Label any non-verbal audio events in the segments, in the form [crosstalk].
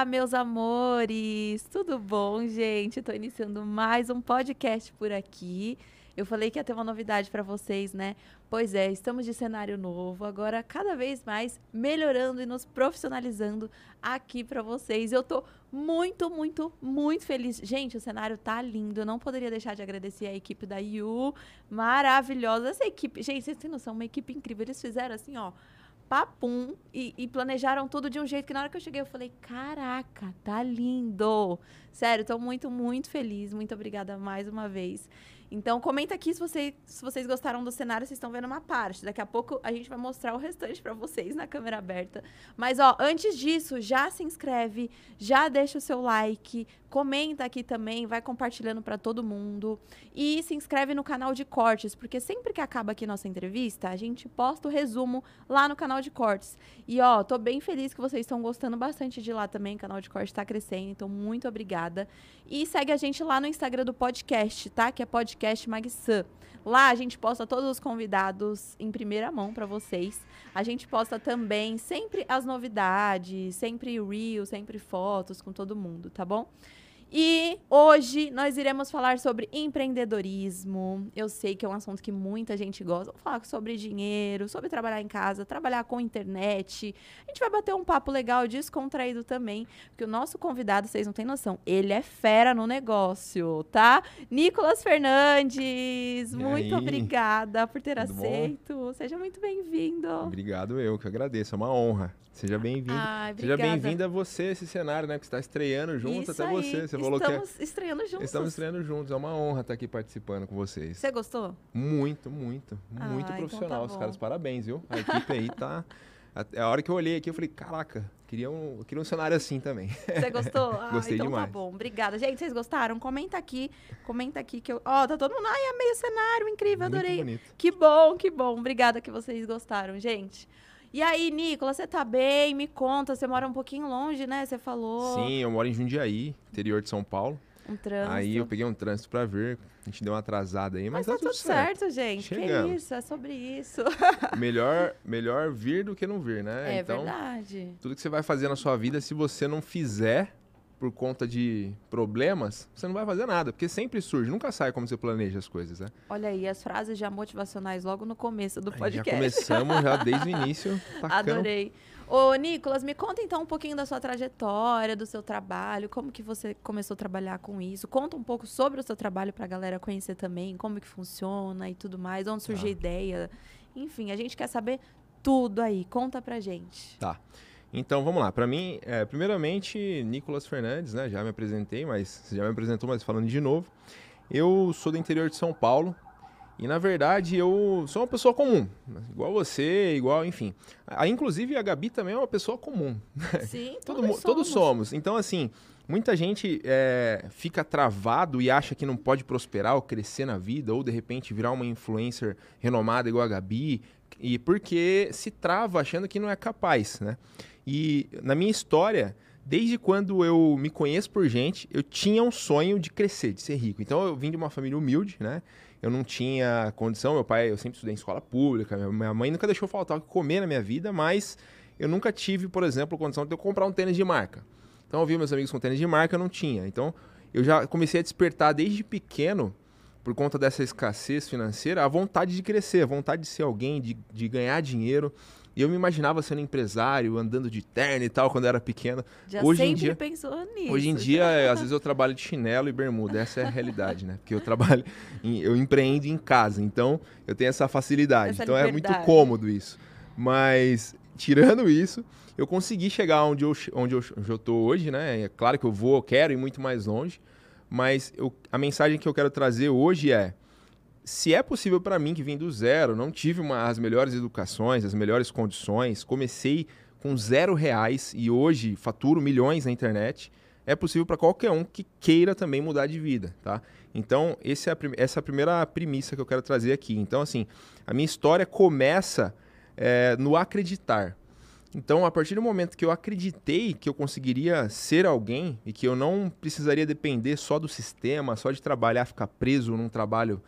Olá, meus amores! Tudo bom, gente? Estou iniciando mais um podcast por aqui. Eu falei que ia ter uma novidade para vocês, né? Pois é, estamos de cenário novo, agora cada vez mais melhorando e nos profissionalizando aqui para vocês. Eu tô muito, muito, muito feliz. Gente, o cenário tá lindo. Eu não poderia deixar de agradecer a equipe da Yu, maravilhosa. Essa equipe, gente, vocês têm noção, uma equipe incrível. Eles fizeram assim, ó, papum e, e, planejaram tudo de um jeito que na hora que eu cheguei eu falei, caraca, tá lindo. Sério, tô muito, muito feliz. Muito obrigada mais uma vez. Então, comenta aqui se, você, se vocês gostaram do cenário, vocês estão vendo uma parte. Daqui a pouco a gente vai mostrar o restante para vocês na câmera aberta. Mas, ó, antes disso, já se inscreve, já deixa o seu like, comenta aqui também, vai compartilhando para todo mundo. E se inscreve no canal de cortes, porque sempre que acaba aqui nossa entrevista, a gente posta o resumo lá no canal de cortes. E, ó, tô bem feliz que vocês estão gostando bastante de lá também. O canal de cortes está crescendo, então muito obrigada. E segue a gente lá no Instagram do podcast, tá? Que é podcast podcast Magsan. Lá a gente posta todos os convidados em primeira mão para vocês. A gente posta também sempre as novidades, sempre reels, sempre fotos com todo mundo, tá bom? E hoje nós iremos falar sobre empreendedorismo. Eu sei que é um assunto que muita gente gosta. Vamos falar sobre dinheiro, sobre trabalhar em casa, trabalhar com internet. A gente vai bater um papo legal, descontraído também, porque o nosso convidado, vocês não têm noção, ele é fera no negócio, tá? Nicolas Fernandes, e muito aí? obrigada por ter Tudo aceito. Bom? Seja muito bem-vindo. Obrigado, eu que agradeço. É uma honra. Seja bem-vindo. Seja bem-vindo a você esse cenário, né? Que está estreando junto Isso até aí. você. Você falou que é... estreando juntos. Estamos estreando juntos. É uma honra estar aqui participando com vocês. Você gostou? Muito, muito. Muito ah, profissional. Então tá Os caras, parabéns, viu? A equipe aí tá. [laughs] A hora que eu olhei aqui, eu falei, caraca, queria um, queria um cenário assim também. Você gostou? [laughs] Ah, Gostei então demais. tá bom. Obrigada. Gente, vocês gostaram? Comenta aqui, comenta aqui que eu. Ó, oh, tá todo mundo. Ai, é meio cenário, incrível, Muito adorei. Bonito. Que bom, que bom. Obrigada que vocês gostaram, gente. E aí, Nicolas, você tá bem? Me conta, você mora um pouquinho longe, né? Você falou. Sim, eu moro em Jundiaí, interior de São Paulo. Um trânsito. Aí eu peguei um trânsito pra ver. A gente deu uma atrasada aí, mas, mas tá, tá tudo certo, certo gente. Chegamos. Que isso, é sobre isso. [laughs] melhor, melhor vir do que não vir, né? É então, verdade. Tudo que você vai fazer na sua vida, se você não fizer, por conta de problemas, você não vai fazer nada, porque sempre surge, nunca sai como você planeja as coisas, né? Olha aí, as frases já motivacionais logo no começo do podcast. Já começamos já [laughs] desde o início. Tacando. Adorei. Ô, Nicolas, me conta então um pouquinho da sua trajetória, do seu trabalho, como que você começou a trabalhar com isso. Conta um pouco sobre o seu trabalho para a galera conhecer também, como que funciona e tudo mais, onde surgiu a tá. ideia. Enfim, a gente quer saber tudo aí. Conta pra gente. Tá. Então vamos lá. Para mim, é, primeiramente, Nicolas Fernandes, né? Já me apresentei, mas você já me apresentou, mas falando de novo. Eu sou do interior de São Paulo e na verdade eu sou uma pessoa comum, igual você, igual, enfim. A, inclusive a Gabi também é uma pessoa comum. Sim, [laughs] Todo, todos, somos. todos somos. Então assim, muita gente é, fica travado e acha que não pode prosperar ou crescer na vida ou de repente virar uma influencer renomada igual a Gabi e porque se trava achando que não é capaz, né? E na minha história, desde quando eu me conheço por gente, eu tinha um sonho de crescer, de ser rico. Então eu vim de uma família humilde, né? Eu não tinha condição, meu pai, eu sempre estudei em escola pública, minha mãe nunca deixou faltar o que comer na minha vida, mas eu nunca tive, por exemplo, condição de eu comprar um tênis de marca. Então eu vi meus amigos com tênis de marca, eu não tinha. Então eu já comecei a despertar desde pequeno, por conta dessa escassez financeira, a vontade de crescer, a vontade de ser alguém, de, de ganhar dinheiro. E eu me imaginava sendo empresário, andando de terno e tal, quando eu era pequeno. Já hoje sempre em dia, pensou nisso. Hoje em dia, às vezes eu trabalho de chinelo e bermuda. Essa é a realidade, né? Porque eu trabalho, [laughs] em, eu empreendo em casa. Então, eu tenho essa facilidade. Essa então, liberdade. é muito cômodo isso. Mas, tirando isso, eu consegui chegar onde eu, onde eu, onde eu tô hoje, né? É claro que eu vou, quero ir muito mais longe. Mas eu, a mensagem que eu quero trazer hoje é se é possível para mim que vim do zero, não tive uma, as melhores educações, as melhores condições, comecei com zero reais e hoje faturo milhões na internet, é possível para qualquer um que queira também mudar de vida, tá? Então, é essa é a primeira premissa que eu quero trazer aqui. Então, assim, a minha história começa é, no acreditar. Então, a partir do momento que eu acreditei que eu conseguiria ser alguém e que eu não precisaria depender só do sistema, só de trabalhar, ficar preso num trabalho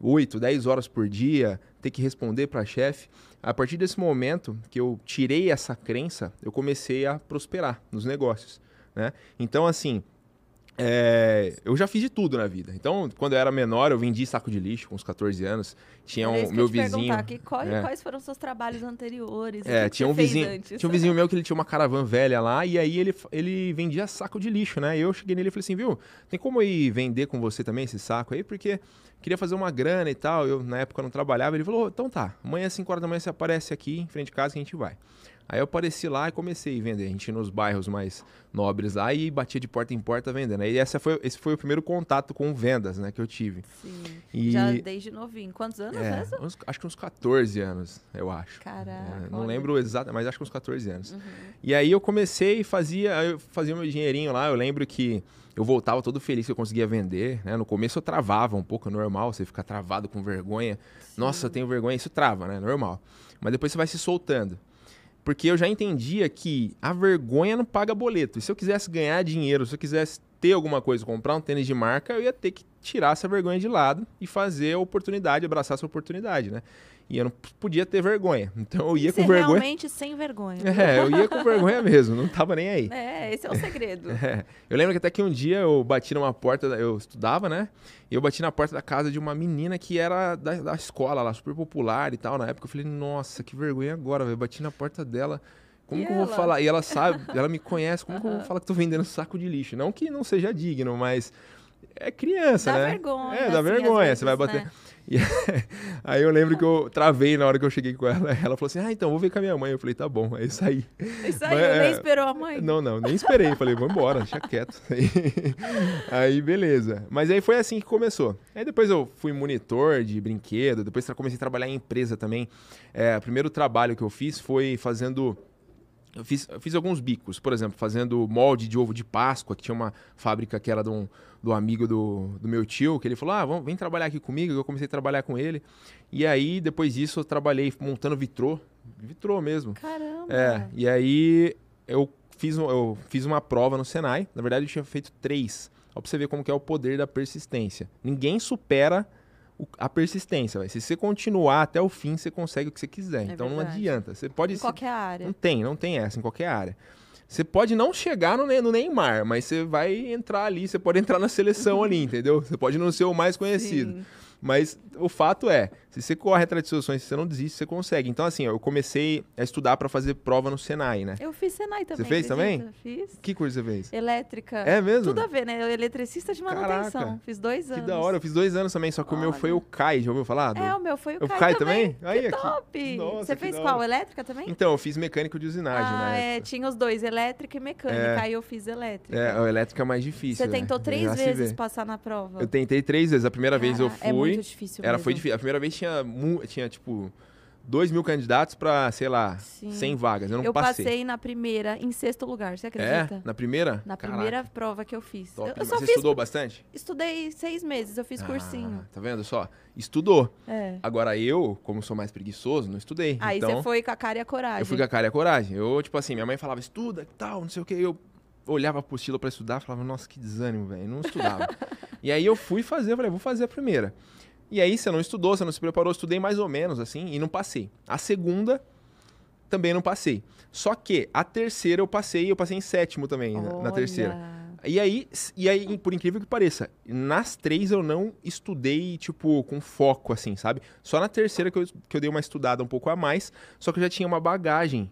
8, 10 horas por dia, ter que responder para chefe. A partir desse momento que eu tirei essa crença, eu comecei a prosperar nos negócios. né? Então, assim, é, eu já fiz de tudo na vida. Então, quando eu era menor, eu vendi saco de lixo com uns 14 anos. Tinha um meu eu ia te vizinho. perguntar, que qual- é. Quais foram os seus trabalhos anteriores? É, tinha um vizinho, antes? tinha um vizinho meu que ele tinha uma caravana velha lá e aí ele, ele vendia saco de lixo, né? E eu cheguei nele e falei assim, viu, tem como eu ir vender com você também esse saco aí? Porque queria fazer uma grana e tal. Eu na época não trabalhava. Ele falou, então tá, amanhã às 5 horas da manhã você aparece aqui em frente de casa que a gente vai. Aí eu apareci lá e comecei a vender. A gente ia nos bairros mais nobres lá e batia de porta em porta vendendo. Aí essa foi, esse foi o primeiro contato com vendas, né, que eu tive. Sim. E Já desde novinho. Quantos anos é, mesmo? uns- acho que uns 14 anos, eu acho. Caraca. É, não olha. Uhum. lembro exato, mas acho que uns 14 anos. E aí eu comecei e fazia, eu fazia meu dinheirinho lá. Eu lembro que eu voltava todo feliz que eu conseguia vender. Né? No começo eu travava um pouco, é normal, você fica travado com vergonha. Nossa, eu tenho vergonha, isso trava, né? Normal. Mas depois você vai se soltando. Porque eu já entendia que a vergonha não paga boleto. E se eu quisesse ganhar dinheiro, se eu quisesse ter alguma coisa, comprar um tênis de marca, eu ia ter que tirar essa vergonha de lado e fazer a oportunidade, abraçar essa oportunidade, né? E eu não podia ter vergonha. [laughs] Então eu ia com vergonha. realmente sem vergonha. [laughs] É, eu ia com vergonha mesmo, não tava nem aí. É, esse é o segredo. [laughs] É. Eu lembro que até que um dia eu bati numa porta, eu estudava, né? E eu bati na porta da casa de uma menina que era da, da escola lá, super popular e tal. Na época eu falei, nossa, que vergonha agora, velho. Bati na porta dela. Como E que eu vou ela? falar? E ela sabe, ela me conhece, como que eu vou falar que tô vendendo saco de lixo? Não que não seja digno, mas é criança, Dá né? vergonha. É, dá assim, vergonha. vezes, você vai bater. né? E [laughs] aí eu lembro que eu travei na hora que eu cheguei com ela. Ela falou assim: Ah, então vou ver com a minha mãe. Eu falei: Tá bom. Aí eu saí. Isso aí, Mas, eu nem é, esperou a mãe. Não, não, nem esperei. Falei, vou embora, deixa quieto. [laughs] Aí, beleza. Mas aí foi assim que começou. Aí depois eu fui monitor de brinquedo, depois comecei a trabalhar em empresa também. É, o primeiro trabalho que eu fiz foi fazendo. Eu fiz, eu fiz alguns bicos, por exemplo, fazendo molde de ovo de Páscoa, que tinha uma fábrica que era de um, do amigo do, do meu tio, que ele falou: Ah, vamos, vem trabalhar aqui comigo. Eu comecei a trabalhar com ele. E aí, depois disso, eu trabalhei montando vitrô. Vitrô mesmo. Caramba. É, e aí eu fiz, eu fiz uma prova no Senai. Na verdade, eu tinha feito três. Ó, pra você ver como que é o poder da persistência. Ninguém supera a persistência. Se você continuar até o fim, você consegue o que você quiser. É então não verdade. adianta. Você pode Em se- qualquer área. Não tem, não tem essa em qualquer área. Você pode não chegar no, no Neymar, mas você vai entrar ali, você pode entrar na seleção ali, [laughs] entendeu? Você pode não ser o mais conhecido. Sim. Mas o fato é, se você corre atrás de sonhos, se você não desiste, você consegue. Então, assim, eu comecei a estudar para fazer prova no Senai, né? Eu fiz Senai também. fez também? acredita? Fiz. Que curso você fez? Elétrica. É mesmo? Tudo a ver, né? Eu eletricista de manutenção. Caraca. Fiz dois Que anos. da hora, eu fiz dois anos também, só que o meu Olha. foi o CAI, já ouviu falar? do- É, o meu foi o Eu Kai, Kai também. também? Aí, que aqui. top! Nossa, Você que fez qual? Elétrica também? Então, eu fiz mecânico de usinagem ah, na é. Tinha os dois, elétrica e mecânica. É. Aí eu fiz elétrica. É, a elétrica é mais difícil, Você né? tentou três vezes passar na prova. Eu tentei três vezes. A primeira vez eu Cara, fui. É muito difícil Era, mesmo. foi difícil. A primeira vez tinha, tinha tipo, 2 mil candidatos pra, sei lá, Sim. 100 vagas. Eu não Eu passei. passei na primeira, em sexto lugar, você É? acredita? Na primeira? Na Caraca, primeira prova que eu fiz. top Eu, só Você fiz, estudou bastante? estudei seis meses, eu fiz cursinho. Ah, tá vendo só? Estudou. É. Agora eu, como sou mais preguiçoso, não estudei. Aí então, você foi com a cara e a coragem. eu fui com a cara e a coragem. Eu, tipo assim, minha mãe falava, estuda, tal, não sei o que. Eu olhava a apostila pra estudar, falava, nossa, que desânimo, velho. Não estudava. [laughs] e aí eu fui fazer, eu falei, vou fazer a primeira. E aí você não estudou, você não se preparou, eu estudei mais ou menos, assim, e não passei. A segunda, também não passei. Só que a terceira eu passei, eu passei em sétimo também, na, na terceira. Olha. E aí, e aí, por incrível que pareça, nas três eu não estudei, tipo, com foco, assim, sabe? Só na terceira que eu, que eu dei uma estudada um pouco a mais, só que eu já tinha uma bagagem.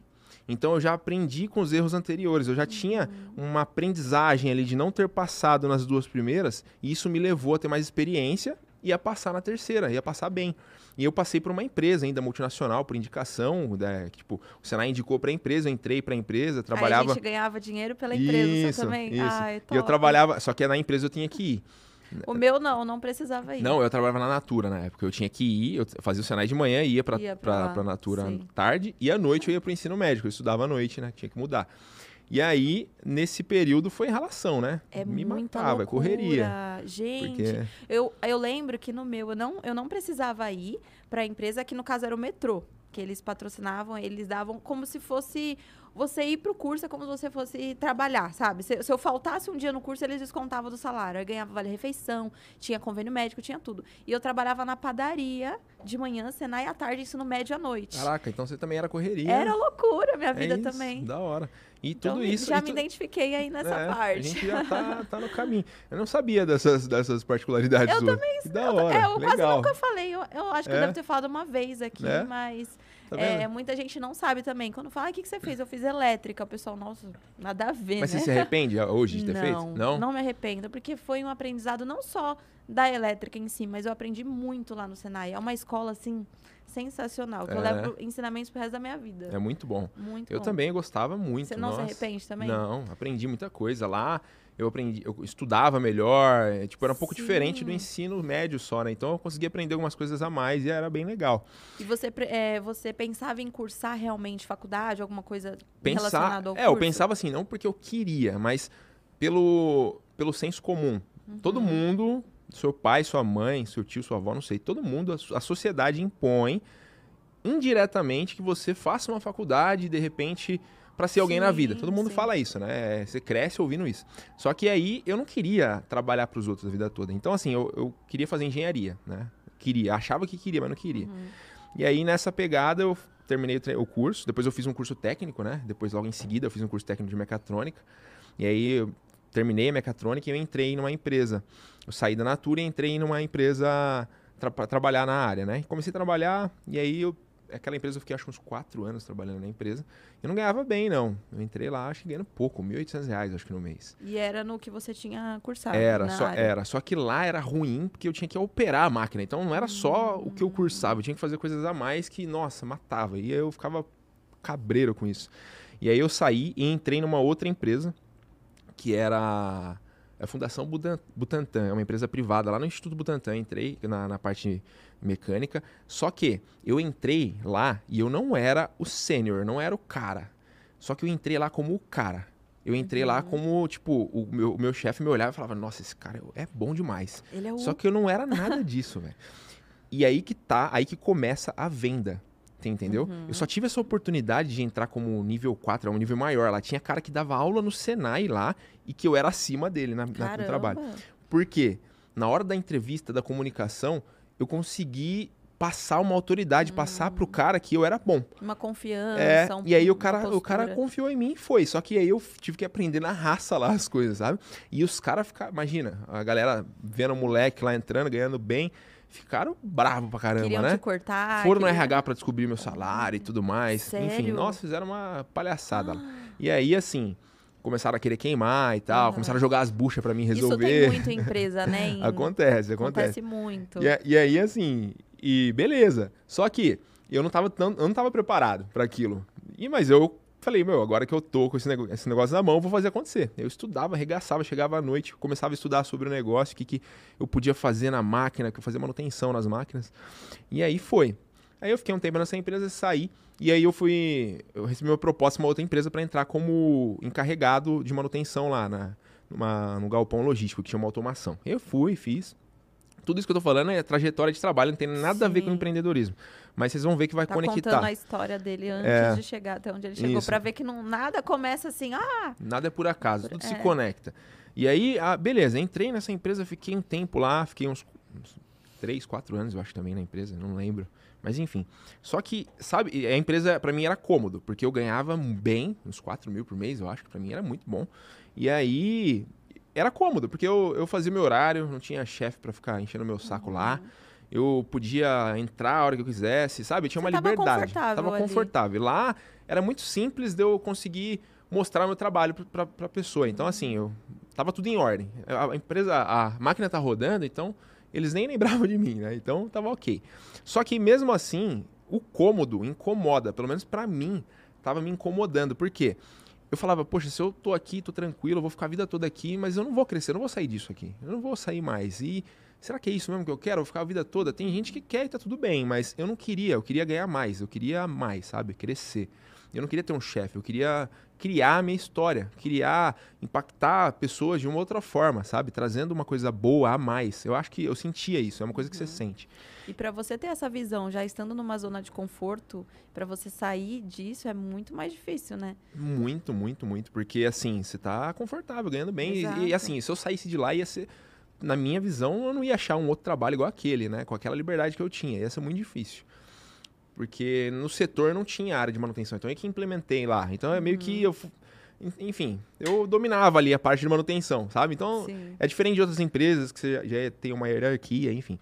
Então eu já aprendi com os erros anteriores, eu já tinha uma aprendizagem ali de não ter passado nas duas primeiras, e isso me levou a ter mais experiência e a passar na terceira, ia passar bem. E eu passei por uma empresa ainda multinacional, por indicação, né, tipo, o Senai indicou para a empresa, eu entrei para a empresa, Aí a trabalhava... gente ganhava dinheiro pela empresa, Isso, também? isso. Ai, E eu trabalhava, só que na empresa eu tinha que ir. O meu não, não precisava ir. Não, eu trabalhava na Natura na época. Eu tinha que ir, eu fazia o Senai de manhã, ia pra, Ia pra pra, pra Natura sim. tarde, e à noite eu ia pro ensino médico. Eu estudava à noite, né? Tinha que mudar. E aí, nesse período, foi relação, né? É Me muita matava, é loucura. correria. Gente, Porque eu, eu lembro que no meu, eu não, eu não precisava ir pra empresa, que no caso era o metrô. Que eles patrocinavam, eles davam como se fosse você ir pro curso é como se você fosse trabalhar, sabe? Se, se eu faltasse um dia no curso, eles descontavam do salário. Eu ganhava vale-refeição, tinha convênio médico, tinha tudo. E eu trabalhava na padaria de manhã, Senai à tarde, ensino médio à noite. Caraca, então você também era correria. Era loucura minha vida é isso, também. Da hora. E Então, tudo isso. Já me tu- identifiquei aí nessa É, parte. A gente já tá, tá no caminho. Eu não sabia dessas, dessas particularidades Eu também. Que da eu, hora. é, eu quase Legal. nunca falei. Eu, eu acho que eu É? devo ter falado uma vez aqui, É? mas Tá é, muita gente não sabe também. Quando fala, ah, o que, que você fez? Eu fiz elétrica. O pessoal, nossa, nada a ver, Mas né? você se arrepende hoje de ter não, feito? Não? não me arrependo, porque foi um aprendizado não só da elétrica em si, mas eu aprendi muito lá no Senai. É uma escola, assim, sensacional, que eu É. levo ensinamentos pro resto da minha vida. É muito bom. Muito Eu bom. também gostava muito. Você não se nossa. arrepende também? Não, aprendi muita coisa lá. Eu aprendi, eu estudava melhor, é, tipo, era um pouco Sim. diferente do ensino médio só, né? Então eu consegui aprender algumas coisas a mais e era bem legal. E você, é, você pensava em cursar realmente faculdade, alguma coisa Pensar, relacionada ao é, eu curso? pensava assim, não porque eu queria, mas pelo pelo senso comum. Uhum. Todo mundo, seu pai, sua mãe, seu tio, sua avó, não sei, todo mundo, a a sociedade impõe indiretamente que você faça uma faculdade de repente para ser alguém na vida. Sim, Todo mundo sim. fala isso, né? Você cresce ouvindo isso. Só que aí eu não queria trabalhar para os outros a vida toda. Então assim, eu, eu queria fazer engenharia, né? Queria, achava que queria, mas não queria. Uhum. E aí nessa pegada eu terminei o curso, depois eu fiz um curso técnico, né? Depois logo em seguida eu fiz um curso técnico de mecatrônica. E aí eu terminei a mecatrônica e eu entrei numa empresa. Eu saí da Natura e entrei numa empresa para trabalhar na área, né? Comecei a trabalhar e aí eu aquela empresa eu fiquei acho uns quatro anos trabalhando na empresa. Eu não ganhava bem não. Eu entrei lá acho que ganhando pouco, 1.800 reais acho que no mês. E era no que você tinha cursado. Era, só, área. era. Só que lá era ruim porque eu tinha que operar a máquina. Então não era só o que eu cursava, eu tinha que fazer coisas a mais que, nossa, matava. E eu ficava cabreiro com isso. E aí eu saí e entrei numa outra empresa, que era a Fundação Butantan, é uma empresa privada lá no Instituto Butantan. Entrei na, na parte mecânica. Só que eu entrei lá e eu não era o sênior, não era o cara. Só que eu entrei lá como o cara. Eu entrei lá como, tipo, o meu, o meu chefe me olhava e falava, nossa, esse cara é bom demais. Ele é o Só que eu não era nada [laughs] disso, velho. E aí que tá, aí que começa a venda. Você entendeu? Uhum. Eu só tive essa oportunidade de entrar como nível 4, é um nível maior. Lá tinha cara que dava aula no Senai lá e que eu era acima dele na, na- no trabalho. Por quê? Na hora da entrevista, da comunicação, eu consegui passar uma autoridade, passar pro cara que eu era bom. Uma confiança. É, um- e aí o cara, o cara confiou em mim e foi. Só que aí eu tive que aprender na raça lá as coisas, sabe? E os caras ficaram, imagina, a galera vendo o moleque lá entrando, ganhando bem, ficaram bravos pra caramba, Queriam né? te cortar. Foram no queriam- RH pra descobrir meu salário e tudo mais. Enfim, Sério? nossa, fizeram uma palhaçada lá. E aí, assim, começaram a querer queimar e tal, começaram a jogar as buchas pra mim Isso resolver. tem muito em empresa, né? [laughs] Em- acontece, acontece. Acontece muito. E, e aí, assim, e beleza. Só que eu não tava, tão, eu não tava preparado para aquilo. E, mas eu falei, meu, agora que eu tô com esse, nego- esse negócio na mão, vou fazer acontecer. Eu estudava, arregaçava, chegava à noite, começava a estudar sobre o negócio, o que, que eu podia fazer na máquina, que eu fazia manutenção nas máquinas. E aí foi. Aí eu fiquei um tempo nessa empresa, saí, e aí eu fui. Eu recebi uma proposta de uma outra empresa para entrar como encarregado de manutenção lá na, numa, no galpão logístico, que tinha uma automação. Eu fui, fiz. Tudo isso que eu tô falando é trajetória de trabalho, não tem nada a ver com Sim. empreendedorismo. Mas vocês vão ver que vai Tá conectar. contando a história dele antes É. de chegar até onde ele chegou. Pra ver que não, nada começa assim, ah, Nada é por acaso, tudo se É. conecta. E aí, ah, beleza, entrei nessa empresa, fiquei um tempo lá, fiquei uns, uns 3, 4 anos, eu acho, também na empresa, não lembro. Mas enfim. Só que, sabe, a empresa pra mim era cômodo, porque eu ganhava bem, uns 4 mil por mês, eu acho que pra mim era muito bom. E aí, era cômodo, porque eu, eu fazia meu horário, não tinha chefe pra ficar enchendo meu saco lá. Eu podia entrar a hora que eu quisesse, sabe? Eu tinha Você uma tava liberdade. confortável Tava ali. confortável. Lá era muito simples de eu conseguir mostrar meu trabalho pra, pra pessoa. Então, assim, eu tava tudo em ordem. A, a empresa, a máquina tá rodando, então eles nem [laughs] lembravam de mim, né? Então tava ok. Só que mesmo assim, o cômodo incomoda, pelo menos pra mim, tava me incomodando. Por quê? Eu falava, poxa, se eu tô aqui, tô tranquilo, eu vou ficar a vida toda aqui, mas eu não vou crescer, eu não vou sair disso aqui. Eu não vou sair mais. E será que é isso mesmo que eu quero? Eu vou ficar a vida toda? Tem gente que quer e tá tudo bem, mas eu não queria, eu queria ganhar mais, eu queria mais, sabe? Crescer. Eu não queria ter um chefe, eu queria criar a minha história, criar, impactar pessoas de uma outra forma, sabe? Trazendo uma coisa boa a mais. Eu acho que eu sentia isso, é uma coisa que você uhum. sente. E para você ter essa visão, já estando numa zona de conforto, para você sair disso é muito mais difícil, né? Muito, muito, muito, porque assim, você tá confortável, ganhando bem e, e, assim, se eu saísse de lá ia ser na minha visão, eu não ia achar um outro trabalho igual aquele, né? Com aquela liberdade que eu tinha, ia ser muito difícil porque no setor não tinha área de manutenção, então é que implementei lá. Então é meio uhum. que eu enfim, eu dominava ali a parte de manutenção, sabe? Então Sim. é diferente de outras empresas que você já tem uma hierarquia, enfim.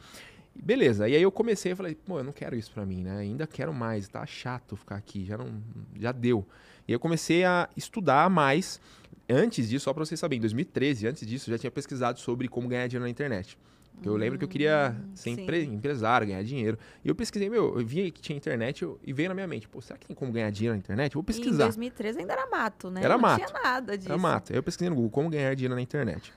Beleza, e aí eu comecei e falei, pô, eu não quero isso para mim, né? Ainda quero mais, tá chato ficar aqui, já não já deu. E eu comecei a estudar mais. Antes disso, só para vocês saberem, em 2013, antes disso, eu já tinha pesquisado sobre como ganhar dinheiro na internet. Porque eu lembro que eu queria hum, ser empre empresário, ganhar dinheiro. E eu pesquisei, meu, eu vi que tinha internet eu, e veio na minha mente, pô, será que tem como ganhar dinheiro na internet? Eu vou pesquisar. E em 2013 ainda era mato, né? Era Não mato. tinha nada disso. Era mato. Eu pesquisei no Google, como ganhar dinheiro na internet.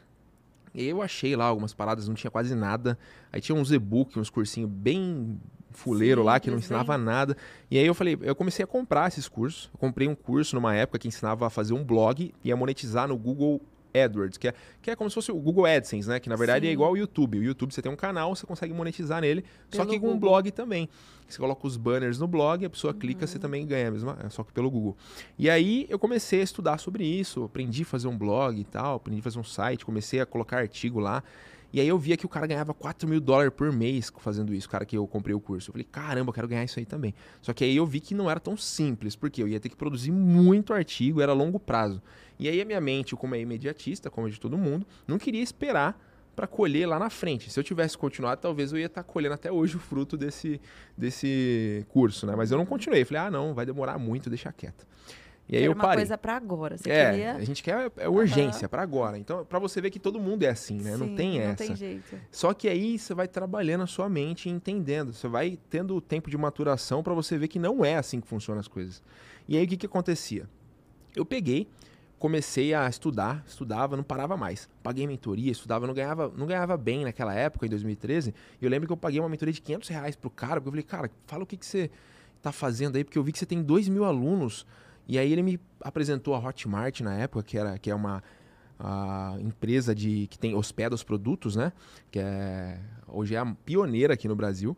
E eu achei lá algumas paradas, não tinha quase nada. Aí tinha uns e-book, uns cursinhos bem fuleiro Sim, lá, que não ensinava bem. nada. E aí eu falei, eu comecei a comprar esses cursos. Eu comprei um curso numa época que ensinava a fazer um blog e a monetizar no Google AdWords, que é, que é como se fosse o Google AdSense, né? Que na verdade é Sim. é igual ao YouTube. O YouTube você tem um canal, você consegue monetizar nele, pelo só que com um blog também. Você coloca os banners no blog, a pessoa uhum. clica, você uhum. também ganha, mesmo, só que pelo Google. E aí eu comecei a estudar sobre isso, aprendi a fazer um blog e tal, aprendi a fazer um site, comecei a colocar artigo lá. E aí eu via que o cara ganhava 4 mil dólares por mês fazendo isso, o cara que eu comprei o curso. Eu falei, caramba, eu quero ganhar isso aí também. Só que aí eu vi que não era tão simples, porque eu ia ter que produzir muito artigo, era longo prazo. E aí a minha mente, como é imediatista, como é de todo mundo, não queria esperar para colher lá na frente. Se eu tivesse continuado, talvez eu ia estar tá colhendo até hoje o fruto desse, desse curso, né? Mas eu não continuei. Falei, ah, não, vai demorar muito, deixa quieto. E aí eu uma parei. coisa para agora. Você é, queria... a gente quer é urgência uhum. para agora. Então, para você ver que todo mundo é assim, né? Sim, não tem essa. Não tem jeito. Só que aí você vai trabalhando a sua mente e entendendo. Você vai tendo tempo de maturação para você ver que não é assim que funcionam as coisas. E aí o que que acontecia? Eu peguei comecei a estudar, estudava, não parava mais. Paguei mentoria, estudava, não ganhava, não ganhava bem naquela época, em 2013. E eu lembro que eu paguei uma mentoria de 500 reais pro cara, porque eu falei, cara, fala o que, que você tá fazendo aí, porque eu vi que você tem 2 mil alunos. E aí ele me apresentou a Hotmart na época, que, era, que é uma a empresa de que tem hospeda os produtos, né? Que é hoje é a pioneira aqui no Brasil.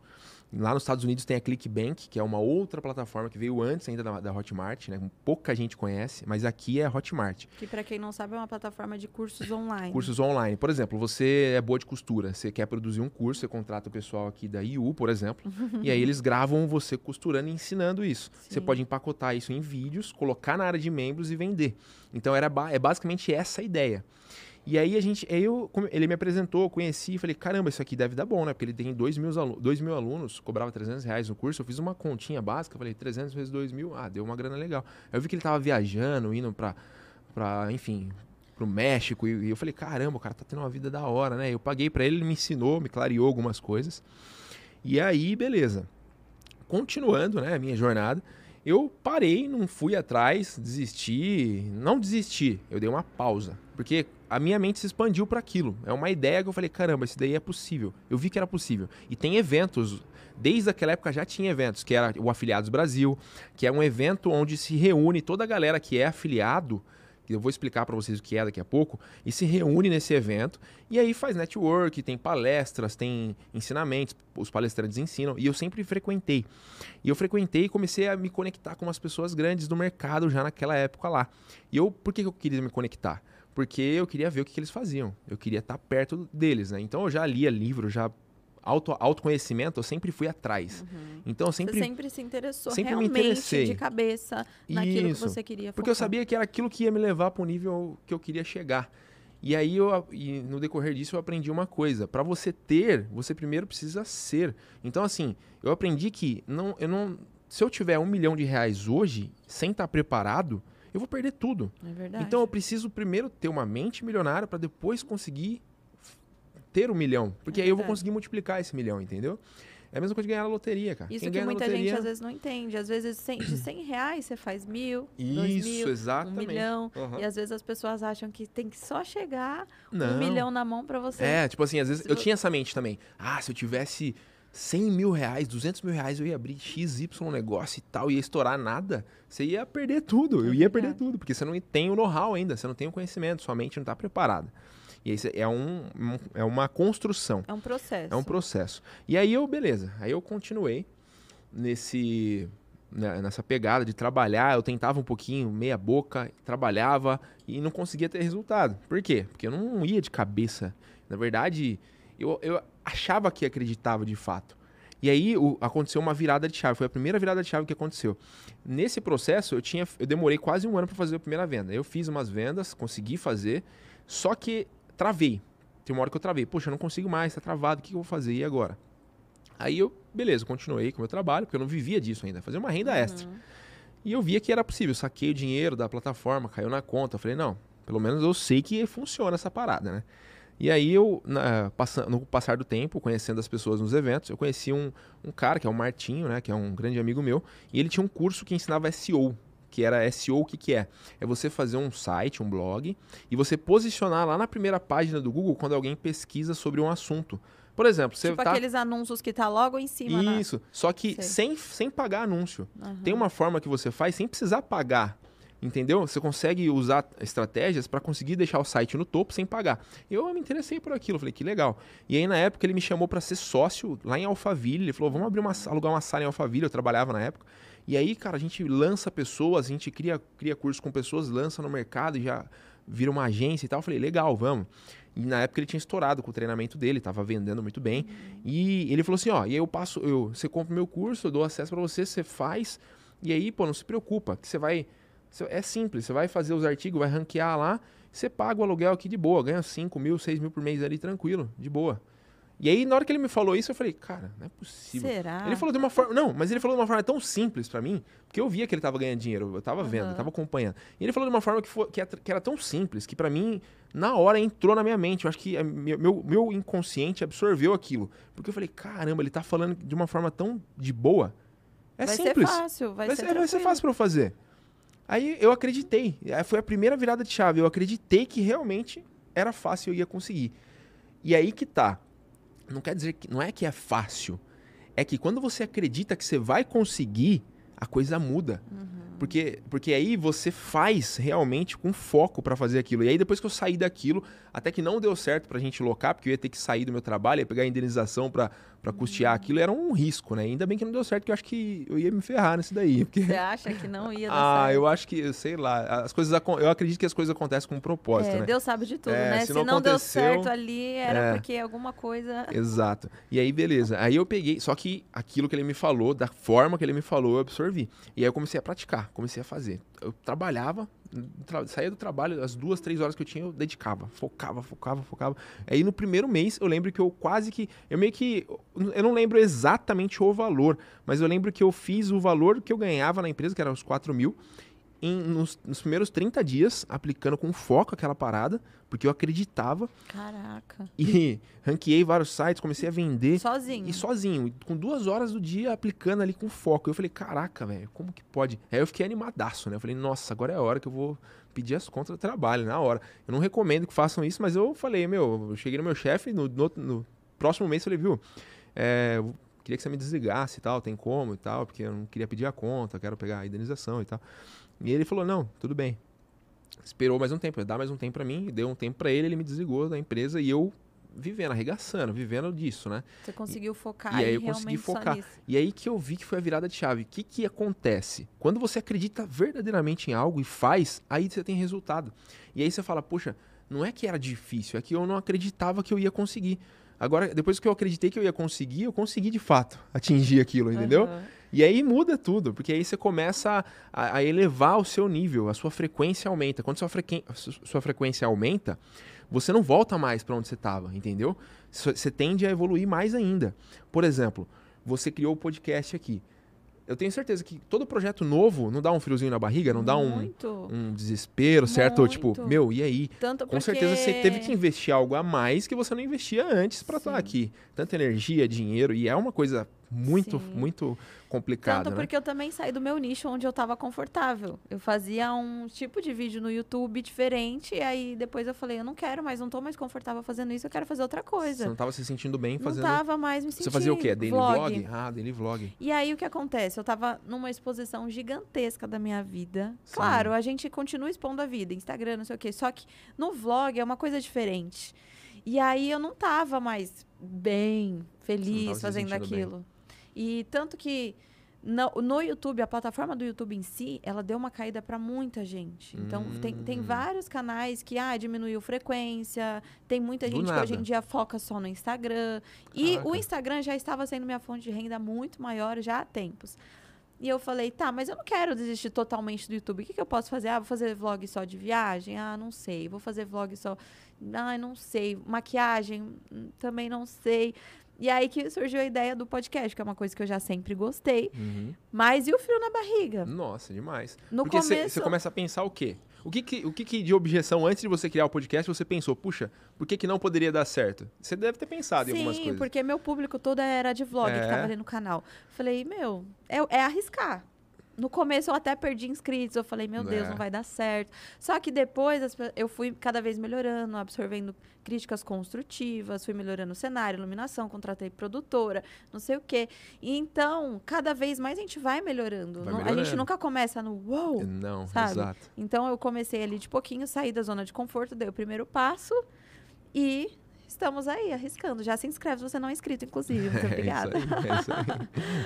Lá nos Estados Unidos tem a ClickBank, que é uma outra plataforma que veio antes ainda da, da Hotmart, né? Pouca gente conhece, mas aqui é a Hotmart. Que para quem não sabe é uma plataforma de cursos online. Cursos online. Por exemplo, você é boa de costura, você quer produzir um curso, você contrata o pessoal aqui da IU, por exemplo, [laughs] e aí eles gravam você costurando e ensinando isso. Sim. Você pode empacotar isso em vídeos, colocar na área de membros e vender. Então era é basicamente essa a ideia. E aí a gente, eu, ele me apresentou, conheci, falei, caramba, isso aqui deve dar bom, né? Porque ele tem 2 mil, alunos, dois mil alunos, cobrava 300 reais no curso, eu fiz uma continha básica, falei, 300 vezes 2 mil, ah, deu uma grana legal. Aí eu vi que ele tava viajando, indo pra, pra enfim, pro México, e, e eu falei, caramba, o cara tá tendo uma vida da hora, né? Eu paguei para ele, ele me ensinou, me clareou algumas coisas. E aí, beleza. Continuando, né, a minha jornada, eu parei, não fui atrás, desisti, não desisti, eu dei uma pausa, porque a minha mente se expandiu para aquilo. É uma ideia que eu falei, caramba, isso daí é possível. Eu vi que era possível. E tem eventos, desde aquela época já tinha eventos, que era o Afiliados Brasil, que é um evento onde se reúne toda a galera que é afiliado, eu vou explicar para vocês o que é daqui a pouco, e se reúne nesse evento, e aí faz network, tem palestras, tem ensinamentos, os palestrantes ensinam, e eu sempre frequentei. E eu frequentei e comecei a me conectar com umas pessoas grandes do mercado já naquela época lá. E eu, por que eu queria me conectar? Porque eu queria ver o que, que eles faziam. Eu queria estar perto deles, né? Então eu já lia livro, já auto, autoconhecimento, eu sempre fui atrás. Uhum. Então eu sempre você sempre se interessou sempre realmente me interessei. de cabeça naquilo Isso. que você queria focar. Porque eu sabia que era aquilo que ia me levar para o nível que eu queria chegar. E aí eu e no decorrer disso eu aprendi uma coisa, para você ter, você primeiro precisa ser. Então assim, eu aprendi que não eu não se eu tiver um milhão de reais hoje sem estar preparado, eu vou perder tudo. É verdade. Então eu preciso primeiro ter uma mente milionária para depois conseguir ter um milhão. Porque é aí eu vou conseguir multiplicar esse milhão, entendeu? É a mesma coisa de ganhar na loteria, cara. Isso Quem que muita loteria... gente às vezes não entende. Às vezes cem- de 100 [coughs] reais você faz mil, dois Isso, mil, um exatamente. milhão. Aham. E às vezes as pessoas acham que tem que só chegar Não. um milhão na mão pra você. É, tipo assim, às vezes eu tinha essa mente também. Ah, se eu tivesse 100 mil reais, 200 mil reais, eu ia abrir XY negócio e tal, ia estourar nada. Você ia perder tudo, É eu ia perder tudo, porque você não tem o know-how ainda, você não tem o conhecimento, sua mente não está preparada. E aí é, um, um- é uma construção. É um processo. É um processo. E aí eu, beleza, aí eu continuei nesse né, nessa pegada de trabalhar, eu tentava um pouquinho, meia boca, trabalhava e não conseguia ter resultado. Por quê? Porque eu não ia de cabeça. Na verdade, eu, eu achava que acreditava de fato. E aí o- aconteceu uma virada de chave, foi a primeira virada de chave que aconteceu. Nesse processo, eu tinha eu demorei quase um ano para fazer a primeira venda. Eu fiz umas vendas, consegui fazer, só que travei. Tem uma hora que eu travei. Poxa, eu não consigo mais, tá travado, o que que eu vou fazer? E agora? Aí eu, beleza, continuei com o meu trabalho, porque eu não vivia disso ainda, fazia uma renda extra. Uhum. E eu via que era possível, saquei o dinheiro da plataforma, caiu na conta. Eu falei, não, pelo menos eu sei que funciona essa parada, né? E aí eu, na- passa- no passar do tempo, conhecendo as pessoas nos eventos, eu conheci um, um cara, que é o Martinho, né? Que é um grande amigo meu, e ele tinha um curso que ensinava SEO. Que era SEO, o que, que é? É você fazer um site, um blog, e você posicionar lá na primeira página do Google quando alguém pesquisa sobre um assunto. Por exemplo, você Tipo tá... aqueles anúncios que tá logo em cima. na- Isso, só que Sei. sem, sem pagar anúncio. Aham. Tem uma forma que você faz sem precisar pagar. Entendeu? Você consegue usar estratégias para conseguir deixar o site no topo sem pagar. Eu me interessei por aquilo, falei que legal. E aí na época ele me chamou para ser sócio lá em Alphaville. Ele falou: "Vamos abrir uma alugar uma sala em Alphaville". Eu trabalhava na época. E aí, cara, a gente lança pessoas, a gente cria cria curso com pessoas, lança no mercado e já vira uma agência e tal. Eu falei: "Legal, vamos". E na época ele tinha estourado com o treinamento dele, tava vendendo muito bem. E ele falou assim, ó, e aí eu passo, eu, você compra o meu curso, eu dou acesso para você, você faz, e aí, pô, não se preocupa, que você vai, é simples, você vai fazer os artigos, vai ranquear lá, você paga o aluguel aqui de boa, ganha 5 mil, 6 mil por mês ali, tranquilo, de boa. E aí, na hora que ele me falou isso, eu falei, cara, não é possível. Será? Ele falou de uma forma. Não, mas ele falou de uma forma tão simples pra mim, porque eu via que ele tava ganhando dinheiro, eu tava vendo, eu Aham. tava acompanhando. E ele falou de uma forma que, foi, que, é- que era tão simples, que pra mim, na hora, entrou na minha mente. Eu acho que a meu, meu, meu inconsciente absorveu aquilo. Porque eu falei, caramba, ele tá falando de uma forma tão de boa. É vai simples. ser fácil, vai, Vai ser, ser, vai ser fácil pra eu fazer. Aí eu acreditei. Foi a primeira virada de chave. Eu acreditei que realmente era fácil eu ia conseguir. E aí que tá. Não quer dizer que. Não é que é fácil. É que quando você acredita que você vai conseguir, a coisa muda. Uhum. Porque, porque aí você faz realmente com foco pra fazer aquilo. E aí depois que eu saí daquilo, até que não deu certo pra gente locar, porque eu ia ter que sair do meu trabalho, ia pegar a indenização pra pra custear aquilo, era um risco, né? Ainda bem que não deu certo, que eu acho que eu ia me ferrar nisso daí. Porque... Você acha que não ia dar [laughs] Ah, certo? eu acho que, sei lá, as coisas eu acredito que as coisas acontecem com um propósito, É, né? Deus sabe de tudo, É, né? se Se, não não, deu certo ali, era é. porque alguma coisa. [laughs] Exato. E aí, beleza. Aí eu peguei, só que aquilo que ele me falou, da forma que ele me falou, eu absorvi. E aí eu comecei a praticar, comecei a fazer. Eu trabalhava, tra- saía do trabalho, as duas, três horas que eu tinha, eu dedicava. Focava, focava, focava. Aí no primeiro mês, eu lembro que eu quase que. Eu meio que. Eu não lembro exatamente o valor, mas eu lembro que eu fiz o valor que eu ganhava na empresa, que era os 4 mil. Em- nos, nos primeiros 30 dias, aplicando com foco aquela parada, porque eu acreditava Caraca. e [laughs] ranqueei vários sites, comecei a vender. Sozinho. E sozinho, com duas horas do dia aplicando ali com foco. Eu falei, caraca, velho, como que pode? Aí eu fiquei animadaço, né? Eu falei, nossa, agora é a hora que eu vou pedir as contas do trabalho, na hora. Eu não recomendo que façam isso, mas eu falei, meu, eu cheguei no meu chefe, no, no, no próximo mês, falei, viu, é, eu queria que você me desligasse e tal, tem como e tal, porque eu não queria pedir a conta, quero pegar a indenização e tal. E ele falou, não, tudo bem. Esperou mais um tempo, dá mais um tempo pra mim, deu um tempo pra ele, ele me desligou da empresa e eu vivendo, arregaçando, vivendo disso, né? Você conseguiu focar e aí e eu consegui focar. E aí que eu vi que foi a virada de chave. O que, que acontece? Quando você acredita verdadeiramente em algo e faz, aí você tem resultado. E aí você fala, poxa, não é que era difícil, é que eu não acreditava que eu ia conseguir. Agora, depois que eu acreditei que eu ia conseguir, eu consegui de fato atingir aquilo, entendeu? Aham. E aí muda tudo, porque aí você começa a, a elevar o seu nível, a sua frequência aumenta. Quando sua, su- sua frequência aumenta, você não volta mais para onde você estava, entendeu? Você tende a evoluir mais ainda. Por exemplo, você criou o podcast aqui. Eu tenho certeza que todo projeto novo não dá um friozinho na barriga, não dá um, um desespero, certo? Tipo, Muito. meu, e aí? Tanto Com porque... certeza você teve que investir algo a mais que você não investia antes para estar Sim. aqui. Tanta energia, dinheiro, e é uma coisa muito, Sim. muito complicado, Tanto né? porque eu também saí do meu nicho onde eu tava confortável. Eu fazia um tipo de vídeo no YouTube diferente, e aí depois eu falei, eu não quero mais, não tô mais confortável fazendo isso, eu quero fazer outra Você coisa. não tava se sentindo bem Não fazendo. tava mais me sentindo. Você fazia o quê? Daily vlog? Ah, daily vlog. E aí o que acontece? Eu tava numa exposição gigantesca da minha vida. Sim. Claro, a gente continua expondo a vida, Instagram, não sei o quê. Só que no vlog é uma coisa diferente. E aí eu não tava mais bem, feliz fazendo sentindo bem. E tanto que no, no YouTube, a plataforma do YouTube em si, ela deu uma caída para muita gente. Então, tem, tem Hum. vários canais que ah, diminuiu frequência, tem muita Do gente que hoje em nada. dia foca só no Instagram. E Caraca. o Instagram já estava sendo minha fonte de renda muito maior já há tempos. E eu falei, tá, mas eu não quero desistir totalmente do YouTube. O que, que eu posso fazer? Ah, vou fazer vlog só de viagem? Ah, não sei. Vou fazer vlog só. Ah, não sei. Maquiagem? Hum, Também não sei. E aí que surgiu a ideia do podcast, que é uma coisa que eu já sempre gostei. Uhum. Mas e o frio na barriga? Nossa, demais. No Porque você começo. começa a pensar o quê? O que, que, o que, que de objeção antes de você criar o podcast você pensou, puxa, por que, que não poderia dar certo? Você deve ter pensado em algumas Sim, coisas. porque meu público todo era de vlog É. que tava ali no canal. Falei, meu, é, é arriscar. No começo eu até perdi inscritos, eu falei, meu Deus, É. não vai dar certo. Só que depois eu fui cada vez melhorando, absorvendo críticas construtivas, fui melhorando o cenário, iluminação, contratei produtora, não sei o quê. E então, cada vez mais a gente vai melhorando. Vai Não- A melhorando. gente nunca começa no uou. Não, sabe? exato. Então eu comecei ali de pouquinho, saí da zona de conforto, dei o primeiro passo e estamos aí, arriscando. Já se inscreve se você não é inscrito, inclusive. Muito [laughs] obrigada. É aí,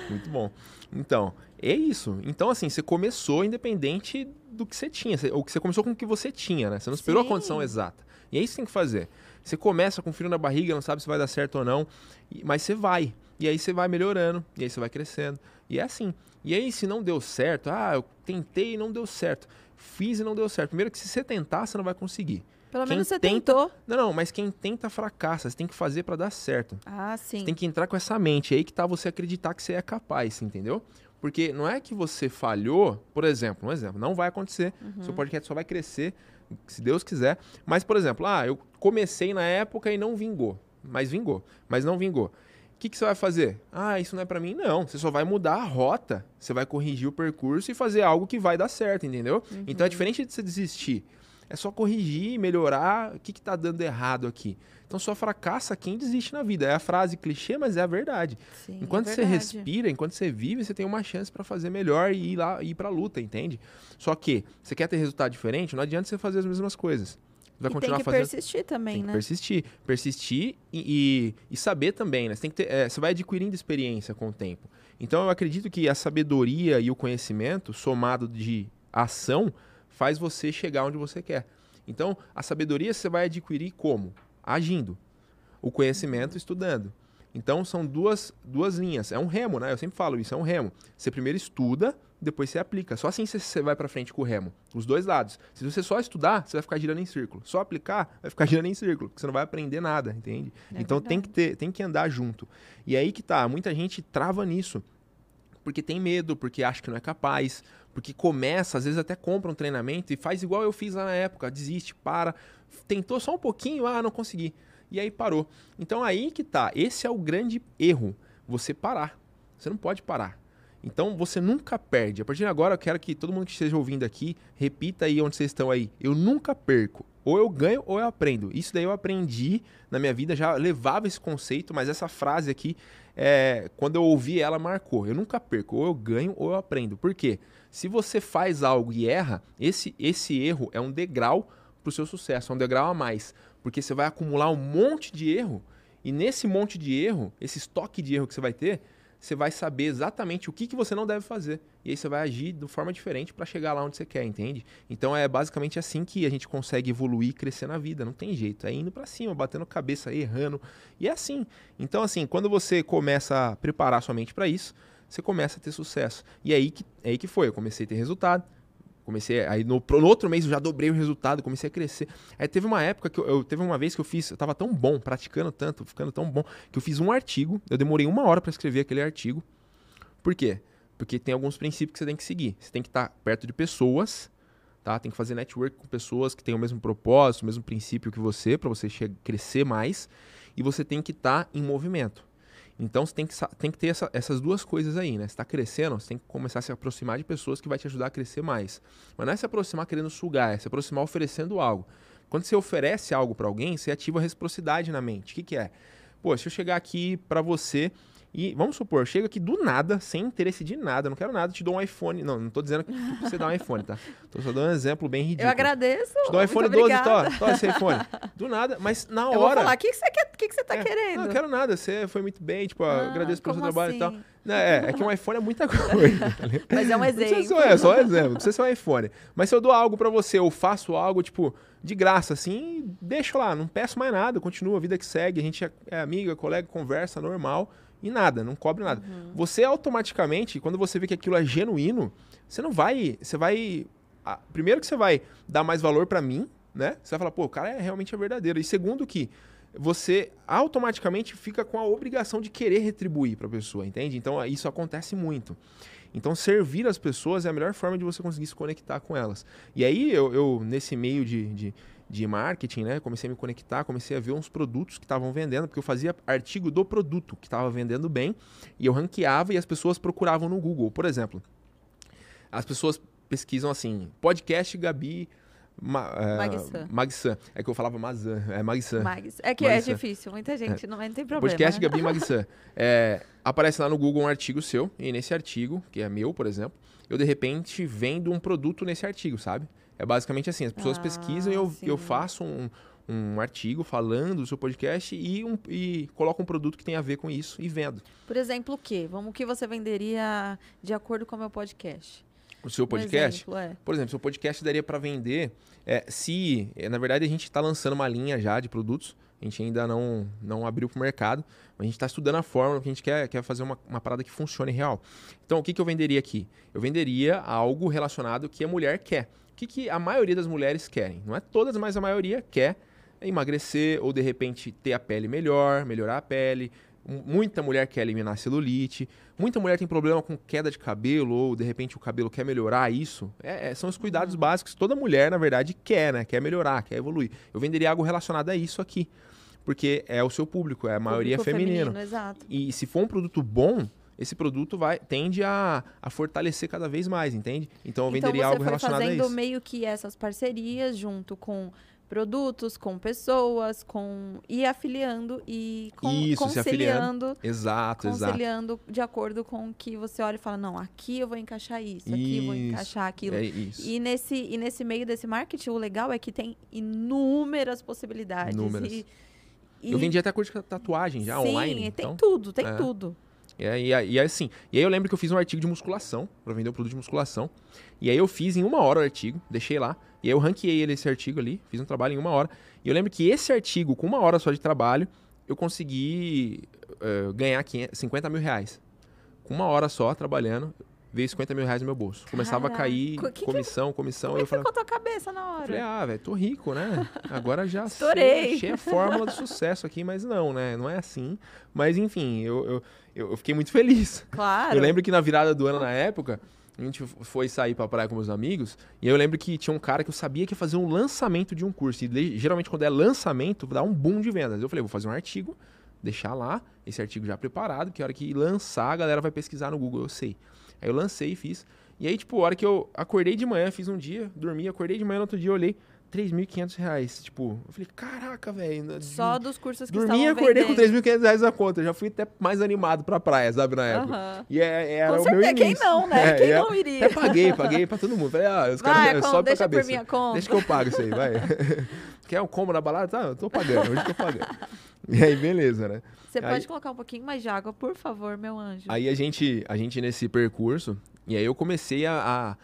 é. [laughs] Muito bom. Então, é isso. Então, assim, você começou independente do que você tinha. Você- Ou que você começou com o que você tinha, né? Você não esperou a Sim. condição exata. E é isso que tem que fazer. Você começa com frio na barriga, não sabe se vai dar certo ou não, mas você vai. E aí você vai melhorando, e aí você vai crescendo. E é assim. E aí, se não deu certo, ah, eu tentei e não deu certo. Fiz e não deu certo. Primeiro que se você tentar, você não vai conseguir. Pelo Quem menos você tenta- tentou. Não, não, mas quem tenta fracassa. Você tem que fazer pra dar certo. Ah, sim. Você tem que entrar com essa mente aí que tá você acreditar que você é capaz, entendeu? Porque não é que você falhou, por exemplo, um exemplo, não vai acontecer. Uhum. Seu podcast só vai crescer, se Deus quiser. Mas, por exemplo, ah, eu comecei na época e não vingou. Mas vingou. Mas não vingou. O que, que você vai fazer? Ah, isso não é pra mim? Não. Você só vai mudar a rota. Você vai corrigir o percurso e fazer algo que vai dar certo, entendeu? Então Uhum. é diferente de você desistir. É só corrigir, melhorar o que, que tá dando errado aqui. Então só fracassa quem desiste na vida. É a frase clichê, mas é a verdade. Sim, Enquanto é você verdade. respira, enquanto você vive, você tem uma chance pra fazer melhor e ir lá ir pra luta, entende? Só que você quer ter resultado diferente, não adianta você fazer as mesmas coisas. Você vai e continuar tem que fazendo persistir também, tem né? persistir. Persistir e, e, e saber também, né? Você, tem que ter, é, você vai adquirindo experiência com o tempo. Então eu acredito que a sabedoria e o conhecimento, somado de ação, faz você chegar onde você quer. Então, a sabedoria você vai adquirir como? Agindo. O conhecimento estudando. Então são duas, duas linhas. É um remo, né? Eu sempre falo isso, é um remo. Você primeiro estuda, depois você aplica. Só assim você, vai pra frente com o remo. Os dois lados. Se você só estudar, você vai ficar girando em círculo. Só aplicar, vai ficar [laughs] girando em círculo, porque você não vai aprender nada, entende? É então tem que, ter, tem que andar junto. E aí que tá, muita gente trava nisso. Porque tem medo, porque acha que não é capaz, porque começa, às vezes até compra um treinamento e faz igual eu fiz lá na época, desiste, para, tentou só um pouquinho, ah, não consegui. E aí parou. Então aí que tá, esse é o grande erro, você parar. Você não pode parar. Então você nunca perde. A partir de agora eu quero que todo mundo que esteja ouvindo aqui repita aí onde vocês estão aí. Eu nunca perco. Ou eu ganho ou eu aprendo. Isso daí eu aprendi na minha vida, já levava esse conceito, mas essa frase aqui, é, quando eu ouvi ela, marcou. Eu nunca perco. Ou eu ganho ou eu aprendo. Por quê? Se você faz algo e erra, esse, esse erro é um degrau para o seu sucesso, é um degrau a mais. Porque você vai acumular um monte de erro, e nesse monte de erro, esse estoque de erro que você vai ter, você vai saber exatamente o que, que você não deve fazer. E aí você vai agir de forma diferente para chegar lá onde você quer, entende? Então é basicamente assim que a gente consegue evoluir e crescer na vida. Não tem jeito. É indo para cima, batendo cabeça, errando. E é assim. Então, assim, quando você começa a preparar sua mente para isso, você começa a ter sucesso. E é aí que, é aí que foi. Eu comecei a ter resultado. Comecei, aí no, no outro mês eu já dobrei o resultado, comecei a crescer. Aí teve uma época que eu, eu- teve uma vez que eu fiz, eu tava tão bom, praticando tanto, ficando tão bom, que eu fiz um artigo, eu demorei uma hora para escrever aquele artigo. Por quê? Porque tem alguns princípios que você tem que seguir. Você tem que estar perto de pessoas, tá? Tem que fazer network com pessoas que têm o mesmo propósito, o mesmo princípio que você, para você crescer mais. E você tem que estar em movimento. Então você tem que, tem que ter essa, essas duas coisas aí, né? Você está crescendo, você tem que começar a se aproximar de pessoas que vai te ajudar a crescer mais. Mas não é se aproximar querendo sugar, é se aproximar oferecendo algo. Quando você oferece algo para alguém, você ativa a reciprocidade na mente. O que, que é? Pô, se eu chegar aqui para você e vamos supor, chega aqui do nada, sem interesse de nada, não quero nada, te dou um iPhone. Não, não tô dizendo que você dá um iPhone, tá? Tô só dando um exemplo bem ridículo. Eu agradeço. Te dou um iPhone 12, tô, tô esse iPhone. Do nada, mas na hora. Eu vou falar, o que, que você quer? Que, que você tá é, querendo? Não, quero nada, você foi muito bem, tipo, ah, agradeço pelo seu trabalho assim? e tal. Não, é, é que um iPhone é muita [laughs] coisa. Tá mas é um exemplo. Não é só um exemplo, não precisa ser um iPhone. Mas se eu dou algo para você, eu faço algo, tipo, de graça, assim, deixo lá, não peço mais nada, continua a vida que segue, a gente é, é amiga, colega, conversa, normal e nada, não cobre nada. Uhum. Você automaticamente, quando você vê que aquilo é genuíno, você não vai, você vai primeiro que você vai dar mais valor para mim, né? Você vai falar, pô, o cara é realmente é verdadeiro. E segundo que você automaticamente fica com a obrigação de querer retribuir para a pessoa, entende? Então isso acontece muito. Então servir as pessoas é a melhor forma de você conseguir se conectar com elas. E aí eu, eu nesse meio de, de de marketing, né? Comecei a me conectar, comecei a ver uns produtos que estavam vendendo, porque eu fazia artigo do produto que estava vendendo bem, e eu ranqueava e as pessoas procuravam no Google. Por exemplo, as pessoas pesquisam assim, podcast Gabi Ma, uh, Magsan. É que eu falava Mazan, é Magsan. Mags. É que é Magsan. é difícil, muita gente, é. não, não tem problema. Podcast Gabi Magsan. [laughs] É, aparece lá no Google um artigo seu, e nesse artigo, que é meu, por exemplo, eu de repente vendo um produto nesse artigo, sabe? É basicamente assim, as pessoas ah, pesquisam e eu, eu faço um, um artigo falando do seu podcast e, um, e coloco um produto que tem a ver com isso e vendo. Por exemplo, o quê? Vamos, o que você venderia de acordo com o meu podcast? O seu podcast? Um exemplo, é. Por exemplo, seu podcast daria para vender é, se, é, na verdade, a gente está lançando uma linha já de produtos, a gente ainda não, não abriu para o mercado, mas a gente está estudando a fórmula que a gente quer, quer fazer uma, uma parada que funcione real. Então, o que, que eu venderia aqui? Eu venderia algo relacionado que a mulher quer que, que a maioria das mulheres querem? Não é todas, mas a maioria quer emagrecer ou de repente ter a pele melhor, melhorar a pele. Muita mulher quer eliminar a celulite. Muita mulher tem problema com queda de cabelo ou de repente o cabelo quer melhorar isso. É, é, são os cuidados uhum. básicos que toda mulher, na verdade, quer, né? Quer melhorar, quer evoluir. Eu venderia algo relacionado a isso aqui. Porque é o seu público, é a maioria feminina. Feminino, e se for um produto bom, esse produto vai tende a, a fortalecer cada vez mais, entende? Então eu então, venderia algo relacionado a isso. Você fazendo meio que essas parcerias junto com produtos, com pessoas, com e afiliando e com, Isso, conciliando. Exato, conciliando exato. de acordo com o que você olha e fala, não, aqui eu vou encaixar isso, aqui eu vou encaixar aquilo. É isso. E nesse e nesse meio desse marketing, o legal é que tem inúmeras possibilidades. Inúmeras. E, e... Eu vendi até curso de tatuagem já Sim, online. Sim, tem então, tudo, tem é. tudo. E, e, e assim, e aí eu lembro que eu fiz um artigo de musculação, para vender um produto de musculação. E aí eu fiz em uma hora o artigo, deixei lá. E aí eu ranqueei ele, esse artigo ali, fiz um trabalho em uma hora. E eu lembro que esse artigo, com uma hora só de trabalho, eu consegui uh, ganhar 500, 50 mil reais. Com uma hora só, trabalhando, veio 50 mil reais no meu bolso. Começava Caraca. a cair que comissão, comissão. Como é eu falei, ficou tua cabeça na hora? Falei, ah, velho, tô rico, né? Agora já Estourei. sei, achei a fórmula do sucesso aqui, mas não, né? Não é assim. Mas enfim, eu, eu, eu, eu fiquei muito feliz. Claro. Eu lembro que na virada do ano, na época, a gente foi sair pra praia com meus amigos, e eu lembro que tinha um cara que eu sabia que ia fazer um lançamento de um curso. E geralmente, quando é lançamento, dá um boom de vendas. Eu falei, vou fazer um artigo, deixar lá, esse artigo já preparado, que a hora que lançar, a galera vai pesquisar no Google, eu sei. Aí eu lancei e fiz. E aí, tipo, a hora que eu acordei de manhã, fiz um dia, dormi, acordei de manhã, no outro dia olhei, 3.500 reais. Tipo, eu falei, caraca, velho. Só dos cursos que Dormi e acordei vendendo. com 3.500 reais na conta. já fui até mais animado pra praia, sabe, na época. Uhum. E é, era com o certeza, meu início. quem não, né? É, quem é, não iria? Até paguei, paguei pra todo mundo. Falei, ah, os caras sobem pra deixa cabeça. por minha conta. Deixa que eu pago isso aí, vai. [laughs] Quer um combo na balada? Tá, eu tô pagando, hoje tô pagando. E aí, beleza, né? Você aí, pode colocar um pouquinho mais de água, por favor, meu anjo. Aí a gente, a gente nesse percurso, e aí eu comecei a, a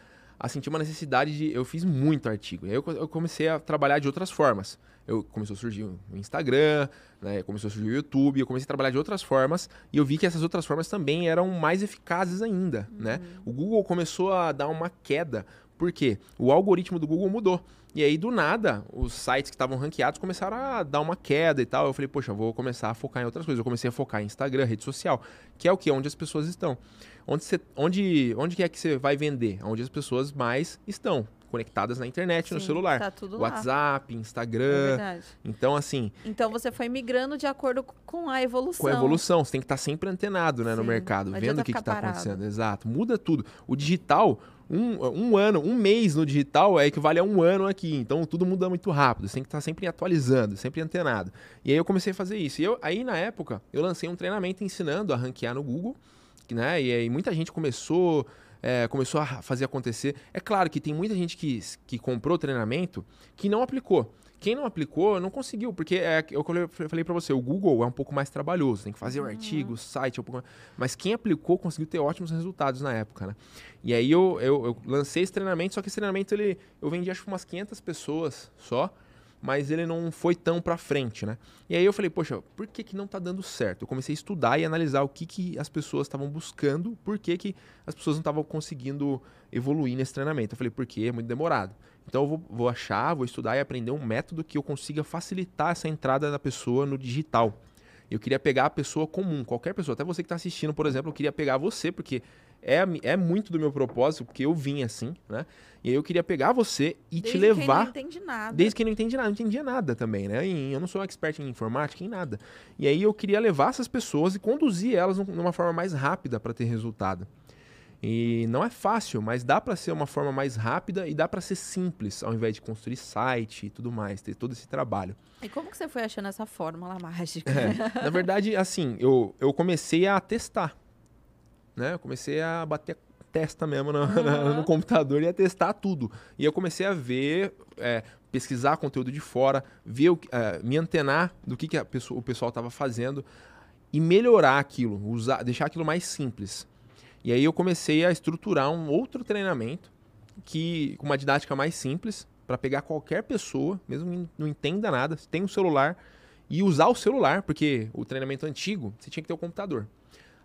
a sentir uma necessidade de. Eu fiz muito artigo. E aí eu, eu comecei a trabalhar de outras formas. Eu começou a surgir o Instagram, né? Começou a surgir o YouTube, eu comecei a trabalhar de outras formas e eu vi que essas outras formas também eram mais eficazes ainda, né? uhum. né? O Google começou a dar uma queda, porque o algoritmo do Google mudou. E aí, do nada, os sites que estavam ranqueados começaram a dar uma queda e tal. Eu falei, poxa, eu vou começar a focar em outras coisas. Eu comecei a focar em Instagram, rede social, que é o que? Onde as pessoas estão. Onde, você, onde, onde é que você vai vender? Onde as pessoas mais estão. conectadas na internet, Sim, no celular. Tá tudo lá. WhatsApp, É Instagram. verdade. então, assim, Então você foi migrando de acordo com a evolução. com a evolução, você tem que estar sempre antenado né, no Sim, mercado, não vendo o que está acontecendo. Exato, muda tudo. O digital, um, um ano, um mês no digital é equivale a um ano aqui. Então tudo muda muito rápido. Você tem que estar sempre atualizando, sempre antenado. E aí eu comecei a fazer isso. E eu, aí na época, eu lancei um treinamento ensinando a ranquear no Google, que, né? E aí muita gente começou. é, começou a fazer acontecer. É claro que tem muita gente que, que comprou o treinamento que não aplicou. Quem não aplicou não conseguiu, porque é eu falei para você, o Google é um pouco mais trabalhoso, tem que fazer o artigo, o site, é um pouco mas quem aplicou conseguiu ter ótimos resultados na época, né? E aí eu, eu, eu lancei esse treinamento, só que esse treinamento ele, eu vendi acho que umas 500 pessoas só, mas ele não foi tão para frente, né? E aí eu falei, poxa, por que, que não tá dando certo? Eu comecei a estudar e analisar o que, que as pessoas estavam buscando, por que, que as pessoas não estavam conseguindo evoluir nesse treinamento. Eu falei, porque é muito demorado. Então eu vou, vou achar, vou estudar e aprender um método que eu consiga facilitar essa entrada da pessoa no digital. Eu queria pegar a pessoa comum, qualquer pessoa, até você que está assistindo, por exemplo, eu queria pegar você, porque é, é muito do meu propósito, porque eu vim assim, né? E aí eu queria pegar você e Desde te levar. Quem não entende nada. Desde que não entende nada, não entendia nada também, né? E eu não sou expert em informática, em nada. E aí eu queria levar essas pessoas e conduzir elas num- numa forma mais rápida para ter resultado. E não é fácil, mas dá para ser uma forma mais rápida e dá para ser simples, ao invés de construir site e tudo mais, ter todo esse trabalho. E como que você foi achando essa fórmula mágica? É, na verdade, assim, eu, eu comecei a testar. Né? Eu comecei a bater a testa mesmo no, na- no computador e a testar tudo. E eu comecei a ver, é, pesquisar conteúdo de fora, ver, o que- é, me antenar do que, que pessoa- o pessoal estava fazendo e melhorar aquilo, usar, deixar aquilo mais simples. E aí eu comecei a estruturar um outro treinamento que com uma didática mais simples para pegar qualquer pessoa, mesmo que não entenda nada, tem um celular e usar o celular, porque o treinamento antigo você tinha que ter o computador.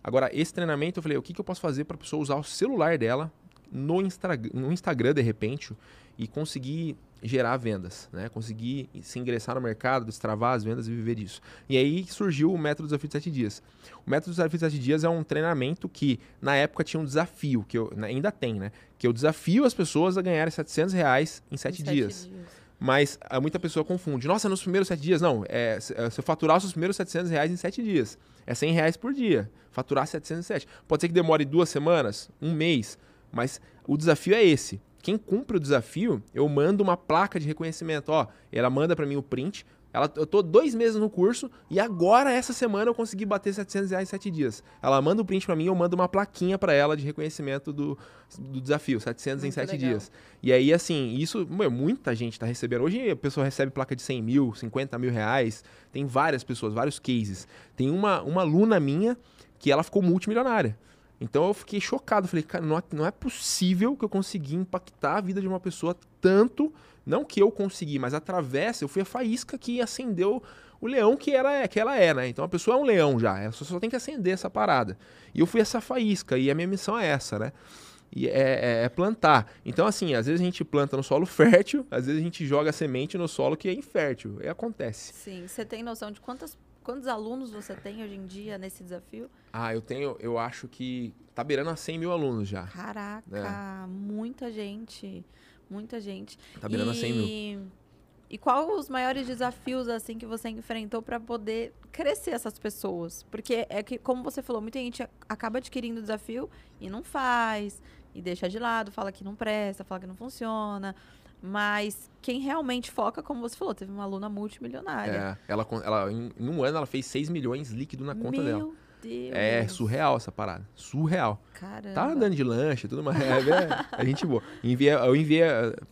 Agora esse treinamento eu falei, o que, que eu posso fazer para a pessoa usar o celular dela no, Instra- no Instagram de repente e conseguir gerar vendas, né? Conseguir se ingressar no mercado, destravar as vendas e viver disso. E aí surgiu o método Desafio de 7 Dias. O método Desafio de 7 Dias é um treinamento que, na época, tinha um desafio, que eu, ainda tem, né? Que eu desafio as pessoas a ganharem 700 reais em 7 Em dias. Mas ah, muita pessoa confunde. Nossa, nos primeiros 7 dias. Não, é, se é, eu faturar os seus primeiros 700 reais em 7 dias. É 100 reais por dia. Faturar 707. Pode ser que demore duas semanas, um mês, mas o desafio é esse. Quem cumpre o desafio, eu mando uma placa de reconhecimento. Ó, ela manda para mim o print. Ela, eu tô dois meses no curso e agora, essa semana, eu consegui bater 700 reais em 7 dias. Ela manda o print para mim eu mando uma plaquinha para ela de reconhecimento do, do desafio, 700 em Muito 7 legal. dias. E aí, assim, isso, meu, muita gente tá recebendo. Hoje a pessoa recebe placa de 100 mil, 50 mil reais. Tem várias pessoas, vários cases. Tem uma, uma aluna minha que ela ficou multimilionária. Então eu fiquei chocado. Falei, cara, não é, não é possível que eu consegui impactar a vida de uma pessoa tanto. Não que eu consegui, mas através, eu fui a faísca que acendeu o leão que, era, que ela é, né? Então a pessoa é um leão já. Ela só, tem que acender essa parada. E eu fui essa faísca, e a minha missão é essa, né? E é, é- é plantar. Então, assim, às vezes a gente planta no solo [laughs] fértil, às vezes a gente joga a semente no solo que é infértil. E acontece. Sim, você tem noção de quantas, quantos alunos você tem hoje em dia nesse desafio? Ah, eu tenho, eu acho que tá beirando a 100 mil alunos já. Caraca, muita gente, muita gente. Tá beirando a 100 mil. e, e qual os maiores desafios assim que você enfrentou para poder crescer essas pessoas? Porque é que, como você falou, muita gente acaba adquirindo o desafio e não faz, e deixa de lado, fala que não presta, fala que não funciona. Mas quem realmente foca, como você falou, teve uma aluna multimilionária. É, ela, ela, em, em um ano ela fez 6 milhões líquido na conta Meu dela. Deus. É surreal essa parada. Surreal. Caramba. Tá andando de lanche tudo mais. É, é, a gente boa. Enviei, eu enviei,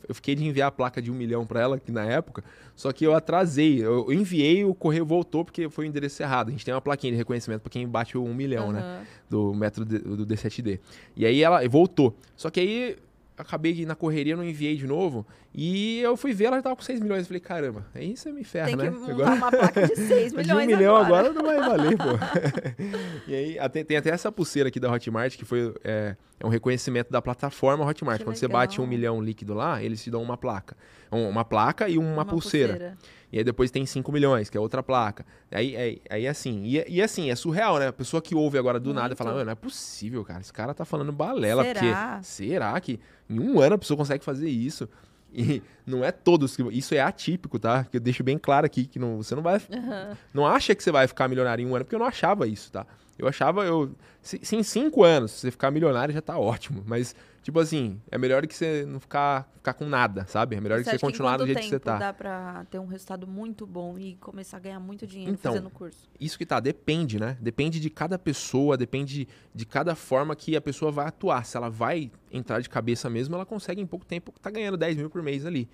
eu fiquei de enviar a placa de um milhão pra ela na época, só que eu atrasei. Eu eu enviei, o correio voltou porque foi o endereço errado. A gente tem uma plaquinha de reconhecimento pra quem bate o um milhão, né? Aham. do método D- do D7D. E aí ela voltou. Só que aí acabei que na correria eu não enviei de novo. E eu fui ver, ela já tava com 6 milhões. Eu falei, caramba, aí você me ferra, Tem que né? montar uma placa de 6 [laughs] de milhões um milhão agora. agora. não vai valer, pô. [laughs] e aí até- tem até essa pulseira aqui da Hotmart, que foi é, é um reconhecimento da plataforma Hotmart. Que Quando você bate um legal. milhão líquido lá, eles te dão uma placa. Um- Uma placa e uma, pulseira. E aí depois tem 5 milhões, que é outra placa. Aí, aí, aí assim, e, e assim, é surreal, né? A pessoa que ouve agora do nada Muito. fala, "Mano, não é possível, cara. Esse cara tá falando balela. Será? Porque será que em um ano a pessoa consegue fazer isso? E [laughs] não é todos que. Isso é atípico, tá? Que eu deixo bem claro aqui que não, você não vai. Aham. Não acha que você vai ficar milionário em um ano, porque eu não achava isso, tá? Eu achava, eu. Se, se em cinco anos você ficar milionário já tá ótimo. Mas, tipo assim, é melhor que você não ficar, ficar com nada, sabe? É melhor que você que em continuar do jeito que você tá. dá pra ter um resultado muito bom e começar a ganhar muito dinheiro Então, fazendo o curso? Isso que tá, depende, né? Depende de cada pessoa, depende de cada forma que a pessoa vai atuar. Se ela vai entrar de cabeça mesmo, ela consegue em pouco tempo tá ganhando 10 mil por mês ali.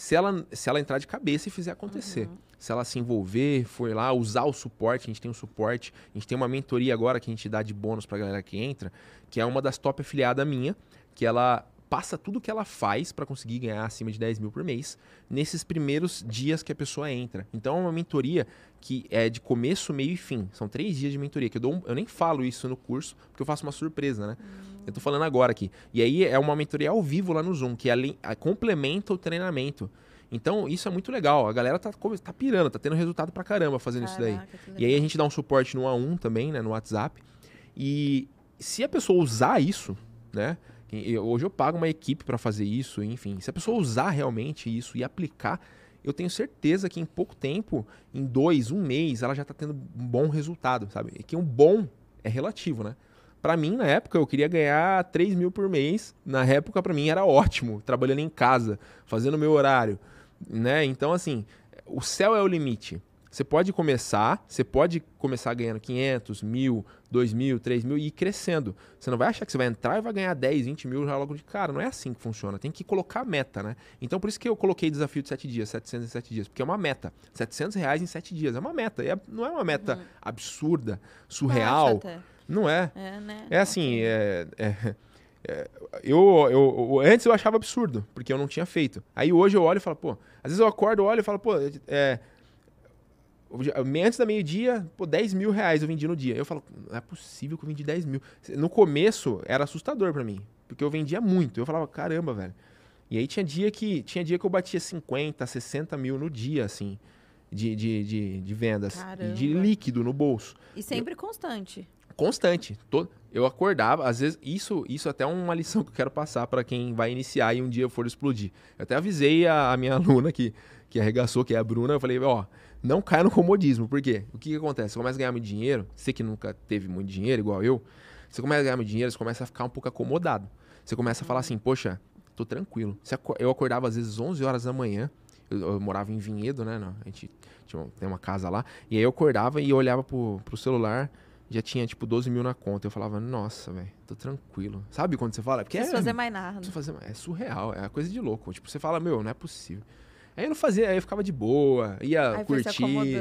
Se ela, se ela entrar de cabeça e fizer acontecer. Uhum. Se ela se envolver, for lá, usar o suporte, a gente tem um suporte, a gente tem uma mentoria agora que a gente dá de bônus pra galera que entra, que é uma das top afiliada minha, que ela passa tudo que ela faz para conseguir ganhar acima de 10 mil por mês nesses primeiros dias que a pessoa entra. Então é uma mentoria que é de começo, meio e fim. São três dias de mentoria, que eu, dou um- eu nem falo isso no curso, porque eu faço uma surpresa, né? Eu tô falando agora aqui. E aí é uma mentoria ao vivo lá no Zoom, que além, a- complementa o treinamento. Então isso é muito legal. A galera tá, tá pirando, tá tendo resultado pra caramba fazendo isso daí. Caraca, E aí a gente dá um suporte no A1 também, né, no WhatsApp. E se a pessoa usar isso, né, hoje eu pago uma equipe para fazer isso, enfim, se a pessoa usar realmente isso e aplicar, eu tenho certeza que em pouco tempo, em dois, um mês, ela já tá tendo um bom resultado, sabe? E que um bom é relativo, né? Pra mim, na época, eu queria ganhar 3 mil por mês. Na época, pra mim, era ótimo, trabalhando em casa, fazendo meu horário, né? Então, assim, o céu é o limite. Você pode começar, você pode começar ganhando 500, mil, 2 mil, 3 mil e ir crescendo. Você não vai achar que você vai entrar e vai ganhar 10, 20 mil já logo de cara. Não é assim que funciona. Tem que colocar meta, né? Então, por isso que eu coloquei desafio de 7 dias, 700 em 7 dias. Porque é uma meta. 700 reais em 7 dias. É uma meta. É- não é uma meta absurda, surreal. Até. Não é. É, né? É assim, é, é- é- eu, eu, antes eu achava absurdo, porque eu não tinha feito. Aí hoje eu olho e falo, pô, às vezes eu acordo, olho e falo, pô, é, antes da meio-dia, pô, 10 mil reais eu vendi no dia. Eu falo, não é possível que eu vendi 10 mil. No começo era assustador pra mim, porque eu vendia muito. Eu falava, caramba, velho. E aí tinha dia que, tinha dia que eu batia 50, 60 mil no dia, assim, de, de, de, de vendas. E de líquido no bolso E sempre constante. constante. To- Eu acordava, às vezes, isso, isso até é uma lição [laughs] que eu quero passar para quem vai iniciar e um dia for explodir. Eu até avisei a, a minha [laughs] aluna que, que arregaçou, que é a Bruna, eu falei, ó, não caia no comodismo. Por quê? O que, que acontece? Você começa a ganhar muito dinheiro, você que nunca teve muito dinheiro, igual eu, você começa a ganhar muito dinheiro, você começa a ficar um pouco acomodado. Você começa a falar assim, poxa, tô tranquilo. Eu acordava às vezes 11 horas da manhã, eu, eu morava em Vinhedo, né? não, A gente tinha uma- tem uma casa lá, e aí eu acordava e olhava pro, pro celular, já tinha tipo 12 mil na conta. Eu falava, nossa, velho, tô tranquilo. Sabe quando você fala? Porque Não é, fazer mais nada. não precisa fazer mais. É surreal, é coisa de louco. Tipo, você fala, meu, não é possível. Aí eu não fazia, aí eu ficava de boa, ia Aí curtir.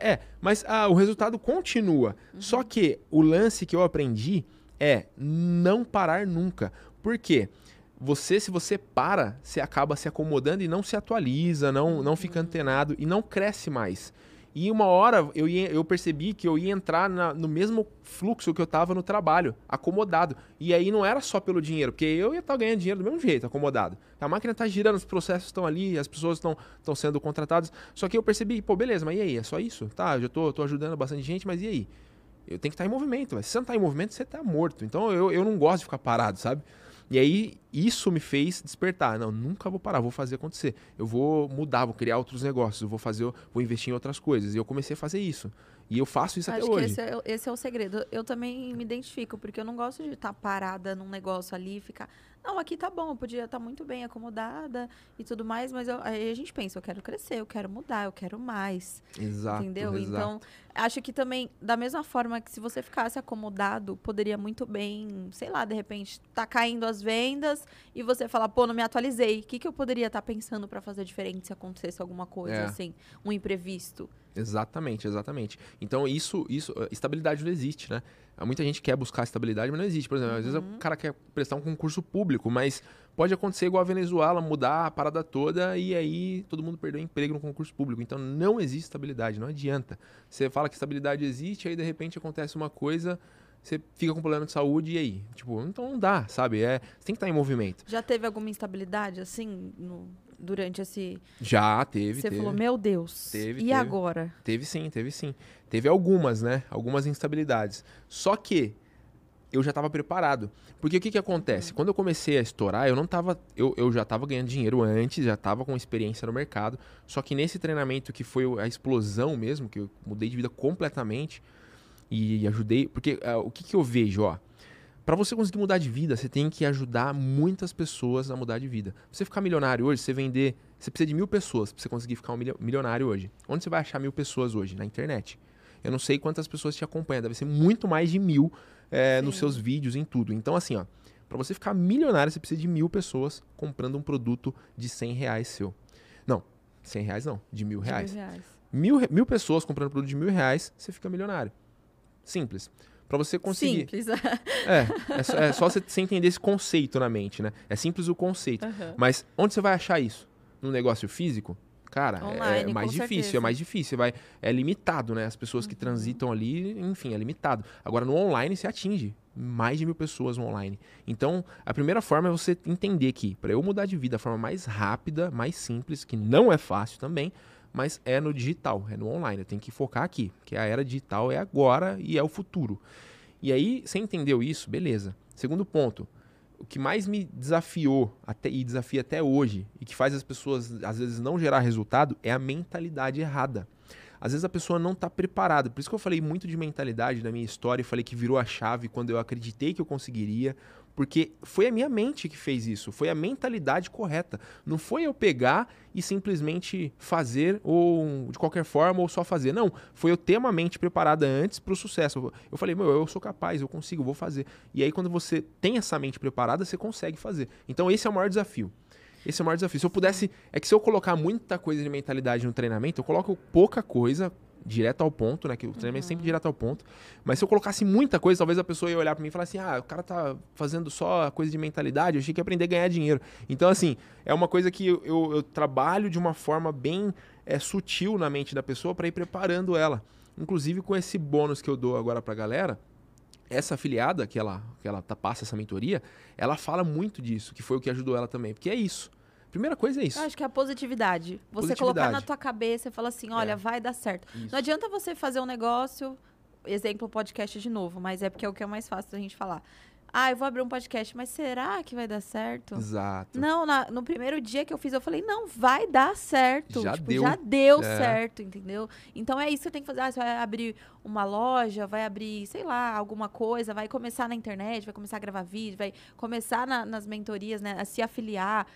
É, mas ah, o resultado continua. Só que o lance que eu aprendi é não parar nunca. Por quê? Você, se você para, você acaba se acomodando e não se atualiza, não, não fica antenado e não cresce mais. E uma hora eu, ia- eu percebi que eu ia entrar na- no mesmo fluxo que eu tava no trabalho, acomodado. E aí não era só pelo dinheiro, porque eu ia estar ganhando dinheiro do mesmo jeito, acomodado. A máquina tá girando, os processos estão ali, as pessoas estão sendo contratadas. Só que eu percebi, pô, beleza, mas e aí? É só isso? Tá, eu já tô, tô ajudando bastante gente, mas e aí? Eu tenho que estar em movimento. Se você não tá em movimento, você tá morto. Então eu, eu não gosto de ficar parado, sabe? E aí, isso me fez despertar. Não, nunca vou parar, vou fazer acontecer. Eu vou mudar, vou criar outros negócios, eu vou fazer, vou investir em outras coisas. E eu comecei a fazer isso. E eu faço isso Acho até hoje. esse é, o- esse é o segredo. Eu também me identifico, porque eu não gosto de estar parada num negócio ali e ficar. Não, aqui tá bom, eu podia estar muito bem acomodada e tudo mais, mas eu- aí a gente pensa, eu quero crescer, eu quero mudar, eu quero mais. Exato. entendeu? exato. Então, acho que também, da mesma forma que se você ficasse acomodado, poderia muito bem, sei lá, de repente, tá caindo as vendas e você falar, pô, não me atualizei. O que, que eu poderia estar pensando para fazer diferente se acontecesse alguma coisa, É. assim, um imprevisto? Exatamente, exatamente. Então, isso, isso, eh, estabilidade não existe, né? Há Muita gente quer buscar estabilidade, mas não existe. Por exemplo, às vezes Uhum. o cara quer prestar um concurso público, mas pode acontecer igual a Venezuela, mudar a parada toda e aí todo mundo perdeu emprego no concurso público. Então, não existe estabilidade, não adianta. Você fala que estabilidade existe, aí de repente acontece uma coisa, você fica com problema de saúde e aí? Tipo, então não dá, sabe? É, você tem que estar em movimento. Já teve alguma instabilidade, assim, no- durante esse. Já teve, Você teve. falou, meu Deus. Teve, e teve. agora? Teve sim, teve sim. Teve algumas, né? Algumas instabilidades. Só que eu já estava preparado. Porque o que, que acontece? Quando eu comecei a estourar, eu não tava. Eu, eu já estava ganhando dinheiro antes, já estava com experiência no mercado. Só que nesse treinamento que foi a explosão mesmo, que eu mudei de vida completamente e ajudei. Porque uh, o que, que eu vejo, ó? Para você conseguir mudar de vida, você tem que ajudar muitas pessoas a mudar de vida. Pra você ficar milionário hoje, você vender. Você precisa de mil pessoas para você conseguir ficar um milionário hoje. Onde você vai achar mil pessoas hoje? Na internet. Eu não sei quantas pessoas te acompanham, deve ser muito mais de mil é, nos seus vídeos, em tudo. Então, assim, ó, para você ficar milionário, você precisa de mil pessoas comprando um produto de 100 reais seu. Não, 100 reais não, de mil reais. De mil, reais. Mil, mil pessoas comprando um produto de mil reais, você fica milionário. Simples para você conseguir. Simples. é, é só, é só, você, entender esse conceito na mente, né? É simples o conceito. Uhum. Mas onde você vai achar isso? No negócio físico? Cara, é Online, é mais difícil, certeza. é mais difícil, vai, é limitado, né? As pessoas que uhum. transitam ali, enfim, é limitado. Agora, no online, você atinge mais de mil pessoas no online. Então, a primeira forma é você entender que, para eu mudar de vida da forma mais rápida, mais simples, que não é fácil também, mas é no digital, é no online. Eu tenho que focar aqui, que a era digital é agora e é o futuro. E aí, você entendeu isso? Beleza. Segundo ponto, o que mais me desafiou até, e desafia até hoje, e que faz as pessoas às vezes não gerar resultado, é a mentalidade errada. Às vezes a pessoa não está preparada. Por isso que eu falei muito de mentalidade na minha história e falei que virou a chave quando eu acreditei que eu conseguiria, porque foi a minha mente que fez isso, foi a mentalidade correta. Não foi eu pegar e simplesmente fazer ou de qualquer forma ou só fazer. Não, foi eu ter uma mente preparada antes para o sucesso. Eu falei, meu, eu sou capaz, eu consigo, vou fazer. E aí quando você tem essa mente preparada, você consegue fazer. Então esse é o maior desafio. Esse é o maior desafio. Se eu pudesse, é que se eu colocar muita coisa de mentalidade no treinamento, eu coloco pouca coisa, direto ao ponto, né? Que o treinamento uhum. é sempre uhum. direto ao ponto. Mas se eu colocasse muita coisa, talvez a pessoa ia olhar para mim e falar assim: ah, o cara tá fazendo só coisa de mentalidade, eu achei que ia aprender a ganhar dinheiro. Então, assim, é uma coisa que eu, eu, eu trabalho de uma forma bem é, sutil na mente da pessoa para ir preparando ela. Inclusive com esse bônus que eu dou agora pra galera. Essa afiliada que ela, que ela tá, passa essa mentoria, ela fala muito disso, que foi o que ajudou ela também. Porque é isso. Primeira coisa é isso. Eu acho que é a positividade. Você positividade. colocar na tua cabeça e falar assim, olha, é. vai dar certo. Isso. Não adianta você fazer um negócio, exemplo podcast de novo, mas é porque é o que é mais fácil da gente falar. Ah, eu vou abrir um podcast, mas será que vai dar certo? Exato. Não, na, no primeiro dia que eu fiz, eu falei, não, vai dar certo. Já tipo, deu. Já deu é. certo, entendeu? Então é isso que você tem que fazer. Ah, você vai abrir uma loja, vai abrir, sei lá, alguma coisa, vai começar na internet, vai começar a gravar vídeo, vai começar na, nas mentorias, né, a se afiliar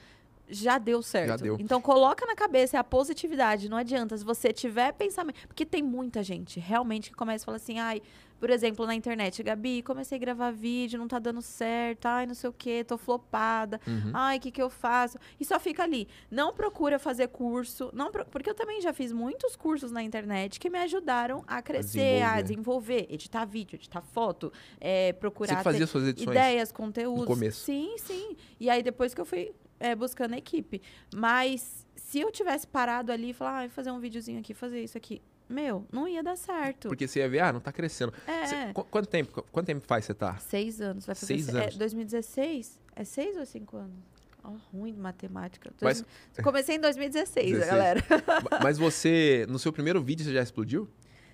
já deu certo. Já deu. Então coloca na cabeça é a positividade. Não adianta se você tiver pensamento, porque tem muita gente realmente que começa a falar assim, ai, por exemplo, na internet, Gabi, comecei a gravar vídeo, não tá dando certo, ai, não sei o que, tô flopada, uhum. ai, o que que eu faço? E só fica ali. Não procura fazer curso, não pro... porque eu também já fiz muitos cursos na internet que me ajudaram a crescer, a desenvolver, a desenvolver editar vídeo, editar foto, é, procurar Você fazia suas edições ideias, conteúdos. No começo. Sim, sim. E aí depois que eu fui é, buscando a equipe. Mas se eu tivesse parado ali e falar, ah, vou fazer um videozinho aqui, fazer isso aqui. Meu, não ia dar certo. Porque você ia ver, ah, não tá crescendo. É. Cê, quanto, tempo, quanto tempo faz você tá? Seis anos. Vai fazer seis anos. É, 2016? É seis ou cinco anos? Oh, ruim de matemática. Mas... Comecei em 2016, 16. galera. Mas você, no seu primeiro vídeo, você já explodiu?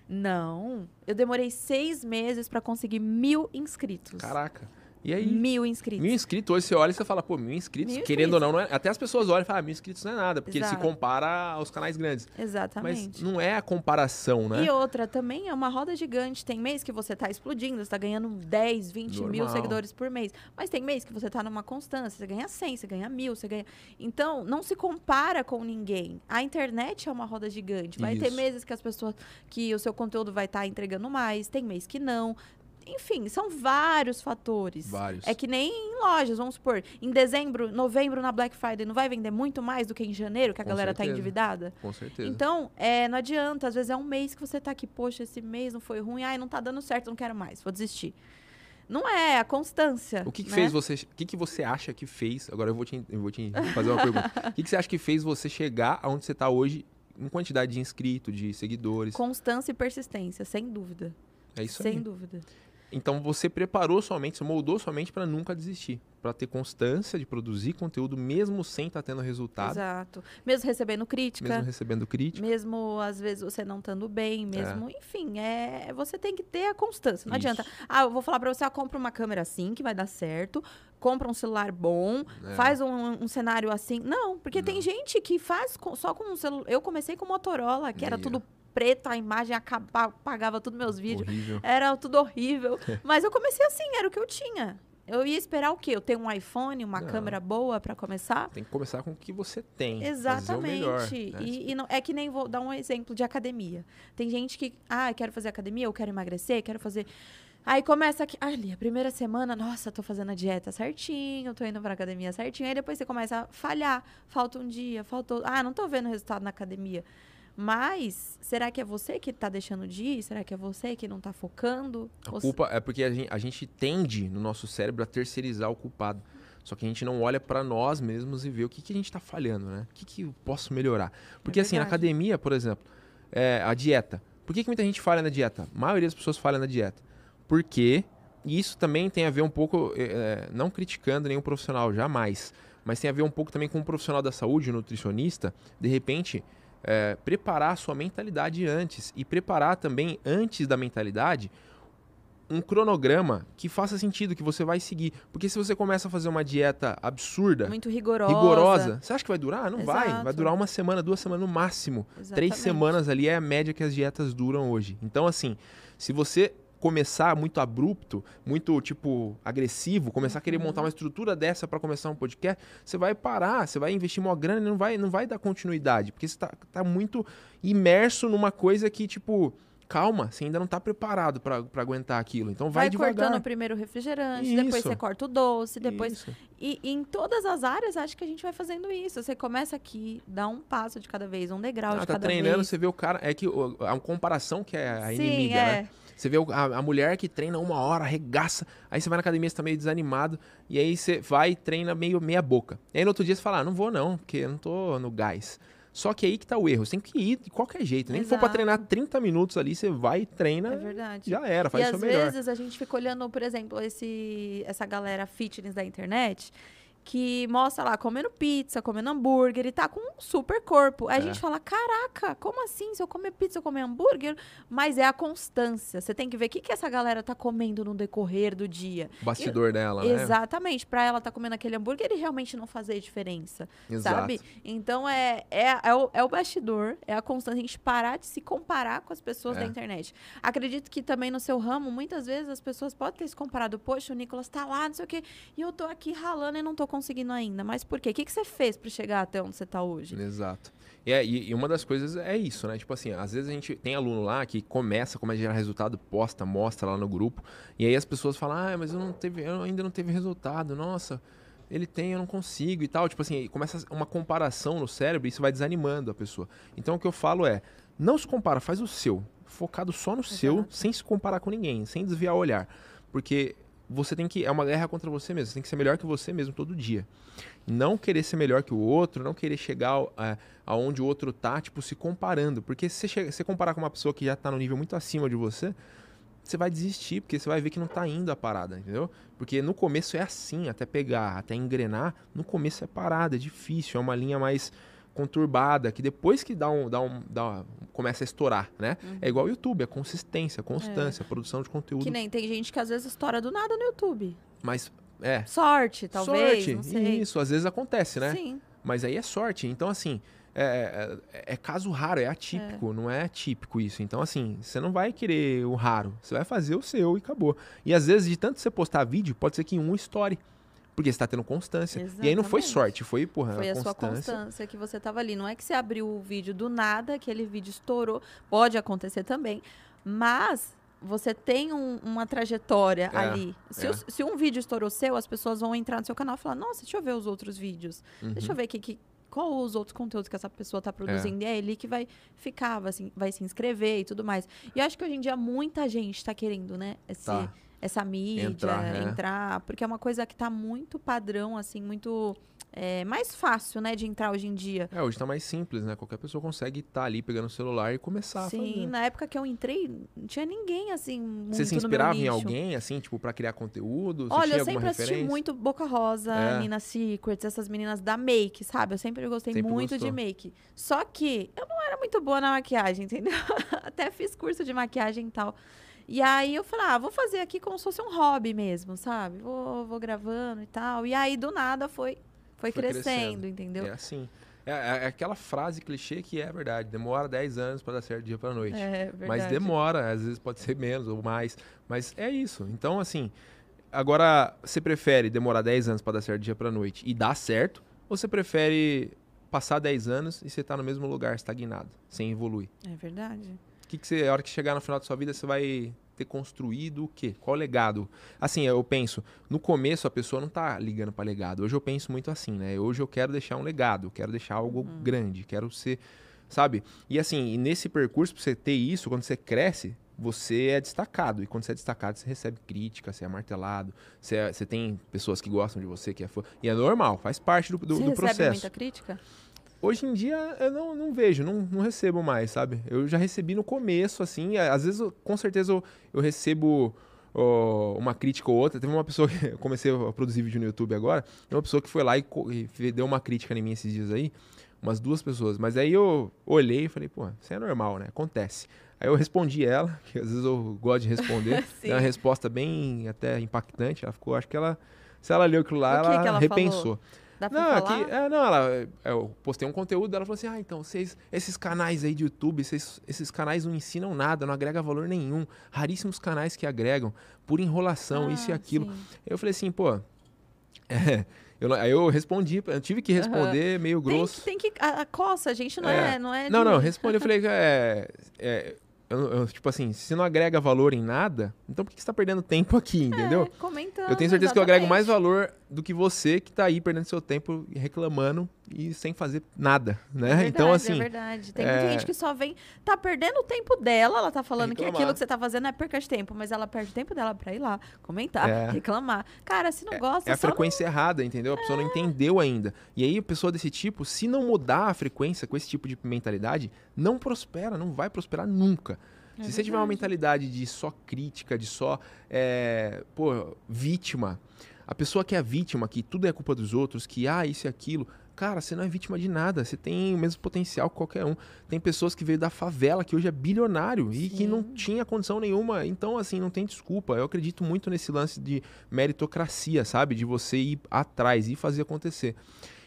Não. Eu demorei seis meses para conseguir mil inscritos. Caraca. E aí? Mil inscritos. Mil inscritos, hoje você olha e você fala, pô, mil inscritos, mil querendo inscritos. ou não, não é, até as pessoas olham e falam, ah, mil inscritos não é nada, porque Exato. ele se compara aos canais grandes. Exatamente. Mas não é a comparação, né? E outra, também é uma roda gigante. Tem mês que você tá explodindo, você tá ganhando 10, 20 Normal. mil seguidores por mês. Mas tem mês que você tá numa constância, você ganha 100, você ganha mil, você ganha... Então, não se compara com ninguém. A internet é uma roda gigante. Vai Isso. ter meses que as pessoas, que o seu conteúdo vai estar tá entregando mais, tem mês que não. Enfim, são vários fatores. Vários. É que nem em lojas, vamos supor, em dezembro, novembro na Black Friday não vai vender muito mais do que em janeiro, que a Com galera tá certeza. tá endividada? Com certeza. Então, é, não adianta, às vezes é um mês que você tá aqui, poxa, esse mês não foi ruim, ai, não tá dando certo, não quero mais, vou desistir. Não é, é a constância. O que, que né? fez você. O que, que você acha que fez? Agora eu vou te, eu vou te fazer uma pergunta. [laughs] O que, que você acha que fez você chegar aonde você está hoje em quantidade de inscritos, de seguidores? Constância e persistência, sem dúvida. É isso sem aí. Sem dúvida. Então você preparou sua mente, você moldou sua mente para nunca desistir, para ter constância de produzir conteúdo mesmo sem estar tá tendo resultado. Exato. Mesmo recebendo crítica. Mesmo recebendo crítica. Mesmo às vezes você não estando bem, mesmo, é. enfim, é, você tem que ter a constância. Não Isso. adianta. Ah, eu vou falar para você, ah, compra uma câmera assim que vai dar certo, compra um celular bom, é. faz um, um, cenário assim. Não, porque não. tem gente que faz com, só com um celular. Eu comecei com Motorola, que era tudo preta, a imagem acabava, apagava todos meus vídeos. Horrível. Era tudo horrível. [laughs] Mas eu comecei assim, era o que eu tinha. Eu ia esperar o quê? Eu tenho um iPhone, uma não. câmera boa para começar? Tem que começar com o que você tem. Exatamente. Melhor, né? E, e não, é que nem vou dar um exemplo de academia. Tem gente que, ah, quero fazer academia, eu quero emagrecer, quero fazer. Aí começa aqui, ali, a primeira semana, nossa, tô fazendo a dieta certinho, tô indo pra academia certinho. Aí depois você começa a falhar. Falta um dia, faltou. Ah, não tô vendo resultado na academia. Mas, será que é você que está deixando de ir? Será que é você que não está focando? A culpa é porque a gente, a gente tende, no nosso cérebro, a terceirizar o culpado. Só que a gente não olha para nós mesmos e vê o que, que a gente está falhando, né? O que, que eu posso melhorar? Porque, é assim, na academia, por exemplo, é, a dieta. Por que, que muita gente falha na dieta? A maioria das pessoas falha na dieta. Porque isso também tem a ver um pouco, é, é não criticando nenhum profissional, jamais, mas tem a ver um pouco também com um profissional da saúde, um nutricionista. De repente, é, preparar a sua mentalidade antes e preparar também antes da mentalidade um cronograma que faça sentido, que você vai seguir. Porque se você começa a fazer uma dieta absurda, muito rigorosa, rigorosa você acha que vai durar? Não Exato. vai. Vai durar uma semana, duas semanas no máximo. Exatamente. Três semanas ali é a média que as dietas duram hoje. Então, assim, se você começar muito abrupto, muito tipo agressivo, começar a querer montar uma uhum. estrutura dessa para começar um podcast, você vai parar, você vai investir uma grana e não vai, não vai dar continuidade, porque você está tá muito imerso numa coisa que tipo calma, você ainda não está preparado para aguentar aquilo. Então vai, vai devagar. cortando o primeiro refrigerante, isso. depois você corta o doce, depois. E, e, em todas as áreas, acho que a gente vai fazendo isso. Você começa aqui, dá um passo de cada vez, um degrau ah, de tá cada treinando, vez. você vê o cara. É que a comparação que é a Sim, inimiga, é. né? Você vê a, a, mulher que treina uma hora, arregaça. Aí você vai na academia, você tá meio desanimado. E aí você vai e treina meio meia boca. E aí no outro dia você fala, ah, não vou não, porque eu não tô no gás. Só que aí que tá o erro. Você tem que ir de qualquer jeito. Nem Exato. que for pra treinar 30 minutos ali, você vai e treina. É verdade. Já era, faz e seu melhor. às vezes a gente fica olhando, por exemplo, esse, essa galera fitness da internet que mostra lá comendo pizza, comendo hambúrguer e tá com um super corpo. Aí é. a gente fala: caraca, como assim? Se eu comer pizza, eu comer hambúrguer? Mas é a constância. Você tem que ver o que, que essa galera tá comendo no decorrer do dia. O bastidor e, dela, né? Exatamente. Pra ela tá comendo aquele hambúrguer e realmente não fazer diferença. Exato. Sabe? Então é, é, é, o, é o bastidor, é a constância. A gente parar de se comparar com as pessoas é. da internet. Acredito que também no seu ramo, muitas vezes as pessoas podem ter se comparado. Poxa, o Nicolas tá lá, não sei o quê. E eu tô aqui ralando e não tô conseguindo conseguindo ainda. Mas por quê? O que, que você fez para chegar até onde você está hoje? Exato. É, e, e, uma das coisas é isso, né? Tipo assim, às vezes a gente tem aluno lá que começa, começa a gerar resultado, posta, mostra lá no grupo, e aí as pessoas falam, ah, mas eu, não teve, eu ainda não teve resultado, nossa, ele tem, eu não consigo e tal. Tipo assim, começa uma comparação no cérebro e isso vai desanimando a pessoa. Então o que eu falo é, não se compara, faz o seu, focado só no Exato. seu, sem se comparar com ninguém, sem desviar o olhar. Porque você tem que. É uma guerra contra você mesmo. Você tem que ser melhor que você mesmo todo dia. Não querer ser melhor que o outro, não querer chegar é, aonde o outro tá, tipo, se comparando. Porque se você, se comparar com uma pessoa que já tá no nível muito acima de você, você vai desistir, porque você vai ver que não tá indo a parada, entendeu? Porque no começo é assim, até pegar, até engrenar, no começo é parada, é difícil, é uma linha mais conturbada, que depois que dá um, dá um, dá, começa a estourar, né? Uhum. É igual o YouTube, é consistência, constância, é. produção de conteúdo. Que nem tem gente que às vezes estoura do nada no YouTube. Mas, é. Sorte, talvez, Sorte, isso, às vezes acontece, né? Sim. Mas aí é sorte. Então, assim, é, é, é caso raro, é atípico, é. não é típico isso. Então, assim, você não vai querer o raro, você vai fazer o seu e acabou. E às vezes, de tanto você postar vídeo, pode ser que um estoure. Porque você está tendo constância. Exatamente. E aí não foi sorte, foi, porra, Foi a, a sua constância que você estava ali. Não é que você abriu o vídeo do nada, aquele vídeo estourou. Pode acontecer também. Mas você tem um, uma trajetória é, ali. Se, é. o, se, um vídeo estourou seu, as pessoas vão entrar no seu canal e falar: Nossa, deixa eu ver os outros vídeos. Uhum. Deixa eu ver que, que, qual os outros conteúdos que essa pessoa está produzindo. É. E é ele que vai ficar, vai, assim, vai se inscrever e tudo mais. E eu acho que hoje em dia muita gente está querendo, né? Esse, tá essa mídia, entrar, é. entrar, porque é uma coisa que está muito padrão, assim, muito é, mais fácil, né, de entrar hoje em dia. É, hoje tá mais simples, né? Qualquer pessoa consegue estar tá ali pegando o celular e começar Sim, a fazer. na época que eu entrei, não tinha ninguém assim muito Você se inspirava em alguém, assim, tipo, pra criar conteúdo? Você Olha, eu sempre assisti referência? muito Boca Rosa, É. Nina Secrets, essas meninas da make, sabe? Eu sempre gostei Sempre muito gostou. de make. Só que eu não era muito boa na maquiagem, [laughs] entendeu? Até fiz curso de maquiagem e tal. E aí eu falei, ah, vou fazer aqui como se fosse um hobby mesmo, sabe? Vou, vou gravando e tal. E aí, do nada, foi, foi, Foi crescendo, crescendo. entendeu? É assim. É, é aquela frase clichê que é verdade. Demora 10 anos pra dar certo dia pra noite. É, verdade. Mas demora, às vezes pode ser menos ou mais. Mas é isso. Então, assim, agora você prefere demorar 10 anos pra dar certo dia pra noite e dar certo? Ou você prefere passar 10 anos e você tá no mesmo lugar, estagnado, sem evoluir? É verdade. O que, que você, a hora que chegar no final da sua vida, você vai ter construído o quê? Qual legado? Assim, eu penso, no começo a pessoa não tá ligando para legado. Hoje eu penso muito assim, né? Hoje eu quero deixar um legado, quero deixar algo grande, quero ser, sabe? E assim, e nesse percurso, pra você ter isso, quando você cresce, você é destacado. E quando você é destacado, você recebe crítica, você é martelado, você, é- você tem pessoas que gostam de você, que é fã. E é normal, faz parte do, do, Você do recebe processo. muita crítica? Hoje em dia eu não, não vejo, não, não recebo mais, sabe? Eu já recebi no começo, assim, às vezes, eu- com certeza, eu, eu recebo ó, uma crítica ou outra. Teve uma pessoa [laughs] que eu comecei a produzir vídeo no YouTube agora, uma pessoa que foi lá e, e deu uma crítica em mim esses dias aí, umas duas pessoas. Mas aí eu olhei e falei, pô, isso é normal, né? Acontece. Aí eu respondi ela, [laughs] que às vezes eu gosto de responder. Dei [laughs] uma resposta bem até impactante. Ela ficou, acho que ela. Se ela leu aquilo lá, O que ela, que ela repensou. Dá pra Não, falar? aqui, é, não, ela, é, eu postei um conteúdo, ela falou assim, ah, então, vocês, esses canais aí de YouTube, vocês, esses canais não ensinam nada, não agrega valor nenhum, raríssimos canais que agregam, por enrolação, isso e Ah, aquilo. sim. Eu falei assim, pô, [laughs] é, eu, aí eu respondi, eu tive que responder meio Tem, grosso. que- tem que. A, a coça, a gente não É. é. Não, é Não, de- não, eu respondi, eu falei que é, é, eu- eu, tipo assim, se não agrega valor em nada, então por que você tá perdendo tempo aqui, entendeu? É, comentando. Eu tenho certeza que eu agrego mais exatamente. valor do que você que tá aí perdendo seu tempo reclamando e sem fazer nada, né? É verdade, então, assim, É verdade. Tem é- muita gente que só vem. Tá perdendo o tempo dela. Ela tá falando que Reclamar. aquilo que você tá fazendo é perca de tempo. Mas ela perde o tempo dela pra ir lá, comentar, É. reclamar. Cara, se não gosta, é a só não- frequência errada, entendeu? A pessoa não entendeu ainda. E aí, a pessoa desse tipo, se não mudar a frequência com esse tipo de mentalidade, não prospera, não vai prosperar nunca. É se você tiver uma mentalidade de só crítica, de só, é, pô, vítima, a pessoa que é a vítima, que tudo é culpa dos outros, que, ah, isso e aquilo, cara, você não é vítima de nada, você tem o mesmo potencial que qualquer um. Tem pessoas que veio da favela, que hoje é bilionário e que não Sim. tinha condição nenhuma, então, assim, não tem desculpa. Eu acredito muito nesse lance de meritocracia, sabe? De você ir atrás e fazer acontecer.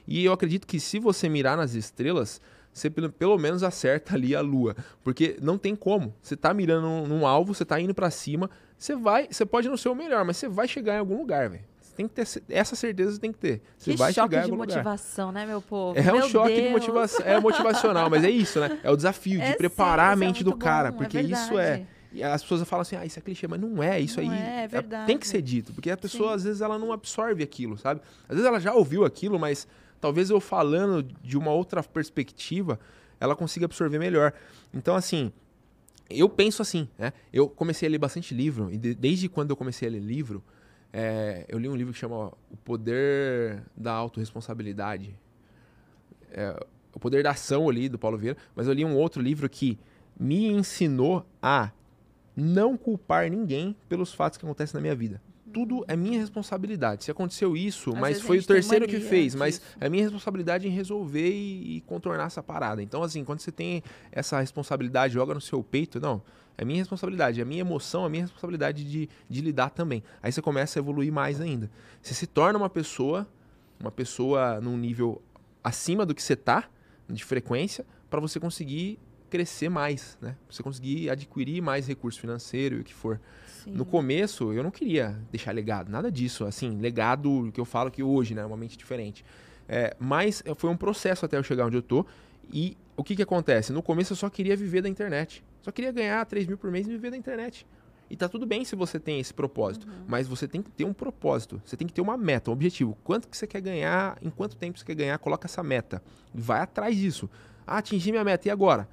E eu acredito que se você mirar nas estrelas, você pelo, menos acerta ali a lua. Porque não tem como. Você tá mirando num, num alvo, você tá indo pra cima, você vai, você pode não ser o melhor, mas você vai chegar em algum lugar, velho. Você tem que ter essa certeza, você tem que ter. Você Que vai choque chegar de algum lugar. motivação, né, meu povo? É um Meu choque de Deus. motivação, é motivacional, mas é isso, né? É o desafio de É preparar sério, a isso é mente do muito cara, bom, porque é isso é verdade. e as pessoas falam assim, ah, isso é clichê, mas não é, isso Não aí é, é verdade. tem que ser dito, porque a pessoa Sim. às vezes ela não absorve aquilo, sabe? Às vezes ela já ouviu aquilo, mas talvez eu falando de uma outra perspectiva, ela consiga absorver melhor. Então, assim, eu penso assim, né? Eu comecei a ler bastante livro, e de- desde quando eu comecei a ler livro, é, eu li um livro que chama O Poder da Autoresponsabilidade. É, o Poder da Ação ali, do Paulo Vieira, mas eu li um outro livro que me ensinou a não culpar ninguém pelos fatos que acontecem na minha vida. Tudo é minha responsabilidade. Se aconteceu isso, Às mas foi o terceiro que fez, mas é minha responsabilidade em resolver e, e contornar essa parada. Então, assim, quando você tem essa responsabilidade, joga no seu peito, não, é minha responsabilidade, é minha emoção, é minha responsabilidade de, de lidar também. Aí você começa a evoluir mais ainda. Você se torna uma pessoa, uma pessoa num nível acima do que você tá, de frequência, para você conseguir crescer mais, né? Pra você conseguir adquirir mais recurso financeiro e o que for. Sim. No começo, eu não queria deixar legado, nada disso. Assim, legado que eu falo que hoje, né? É uma mente diferente. É, mas foi um processo até eu chegar onde eu tô. E o que que acontece? No começo eu só queria viver da internet. Só queria ganhar 3 mil por mês e viver da internet. E tá tudo bem se você tem esse propósito, mas você tem que ter um propósito, você tem que ter uma meta, um objetivo. Quanto que você quer ganhar, em quanto tempo você quer ganhar, coloca essa meta. Vai atrás disso. Ah, atingi minha meta, e agora?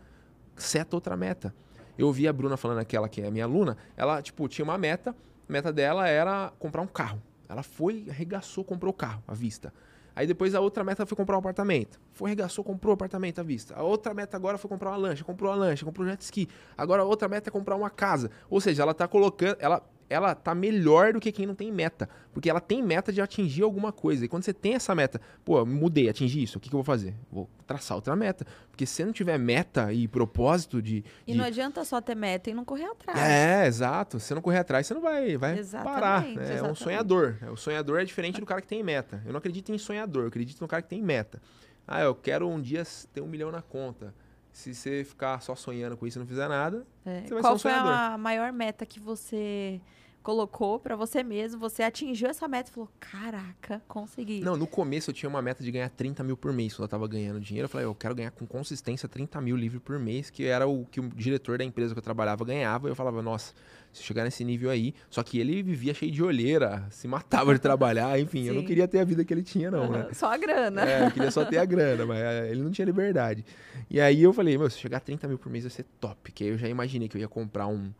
Seta outra meta. Eu ouvi a Bruna falando aquela que é minha aluna, ela, tipo, tinha uma meta, a meta dela era comprar um carro. Ela foi, arregaçou, comprou o carro à vista. Aí depois a outra meta foi comprar um apartamento. Foi, regaçou, comprou um apartamento à vista. A outra meta agora foi comprar uma lancha, comprou uma lancha, comprou um jet ski. Agora a outra meta é comprar uma casa. Ou seja, ela tá colocando, ela ela tá melhor do que quem não tem meta. Porque ela tem meta de atingir alguma coisa. E quando você tem essa meta, pô, mudei, atingi isso, o que, que eu vou fazer? Vou traçar outra meta. Porque se você não tiver meta e propósito de. E de... não adianta só ter meta e não correr atrás. É, exato. Se você não correr atrás, você não vai, vai Exatamente, parar. né? É um sonhador. O sonhador é diferente do cara que tem meta. Eu não acredito em sonhador, eu acredito no cara que tem meta. Ah, eu quero um dia ter um milhão na conta. Se você ficar só sonhando com isso e não fizer nada, É. Você vai Qual ser um foi sonhador. a maior meta que você colocou pra você mesmo? Você atingiu essa meta e falou: Caraca, consegui. Não, no começo eu tinha uma meta de ganhar 30 mil por mês. Quando eu tava ganhando dinheiro, eu falei, eu quero ganhar com consistência 30 mil livre por mês, que era o que o diretor da empresa que eu trabalhava ganhava. E eu falava, nossa, se chegar nesse nível aí. Só que ele vivia cheio de olheira, se matava de trabalhar, enfim, eu não Sim. queria ter a vida que ele tinha, não, né? Só a grana. É, eu queria só ter a grana, mas é, ele não tinha liberdade. E aí eu falei, meu, se chegar a 30 mil por mês vai ser top. Que aí eu já imaginei que eu ia comprar um,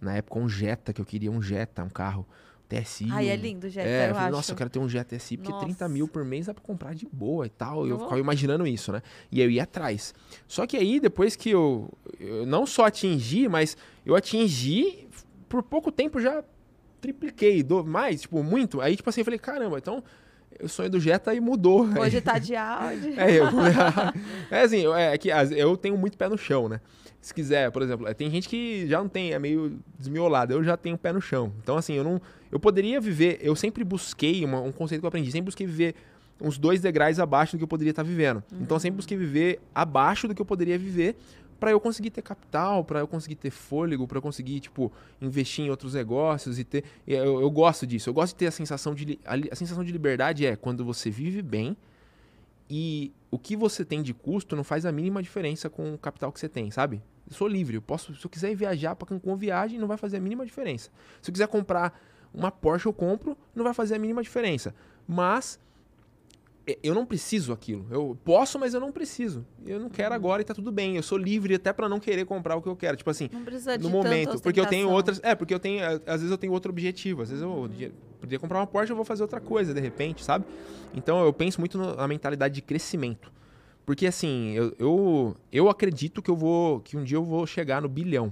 na época, um Jetta, que eu queria um Jetta, um carro TSI. Ai, é um- lindo, Jetta, É, eu eu falei, acho. nossa, eu quero ter um Jetta TSI, porque 30 Nossa. mil por mês dá pra comprar de boa e tal. E eu ficava imaginando isso, né? E aí eu ia atrás. Só que aí, depois que eu, eu não só atingi, mas eu atingi, por pouco tempo já tripliquei, do, mais, tipo, muito. Aí, tipo assim, eu falei, caramba, então o sonho do Jetta aí mudou. Hoje tá de áudio. [laughs] É, eu, [laughs] é assim, eu- é que eu tenho muito pé no chão, né? Se quiser, por exemplo, é, tem gente que já não tem, é meio desmiolado. Eu já tenho pé no chão. Então, assim, eu não. Eu poderia viver. Eu sempre busquei uma- um conceito que eu aprendi, sempre busquei viver uns dois degraus abaixo do que eu poderia estar vivendo. Então, eu sempre busquei viver abaixo do que eu poderia viver para eu conseguir ter capital, para eu conseguir ter fôlego, para eu conseguir, tipo, investir em outros negócios e ter. Eu, eu gosto disso. Eu gosto de ter a sensação de. A, a sensação de liberdade é quando você vive bem e o que você tem de custo não faz a mínima diferença com o capital que você tem, sabe? Eu sou livre, eu posso, se eu quiser viajar para Cancún viagem, não vai fazer a mínima diferença. Se eu quiser comprar uma Porsche, eu compro, não vai fazer a mínima diferença. Mas eu não preciso aquilo. Eu posso, mas eu não preciso. Eu não quero agora e tá tudo bem. Eu sou livre até para não querer comprar o que eu quero. Tipo assim, Não precisa de no momento, porque eu tenho outras, é, porque eu tenho, às vezes eu tenho outro objetivo, às vezes eu dia- podia comprar uma Porsche, eu vou fazer outra coisa de repente, sabe? Então eu penso muito na mentalidade de crescimento. Porque assim, eu, eu, eu acredito que eu vou que um dia eu vou chegar no bilhão.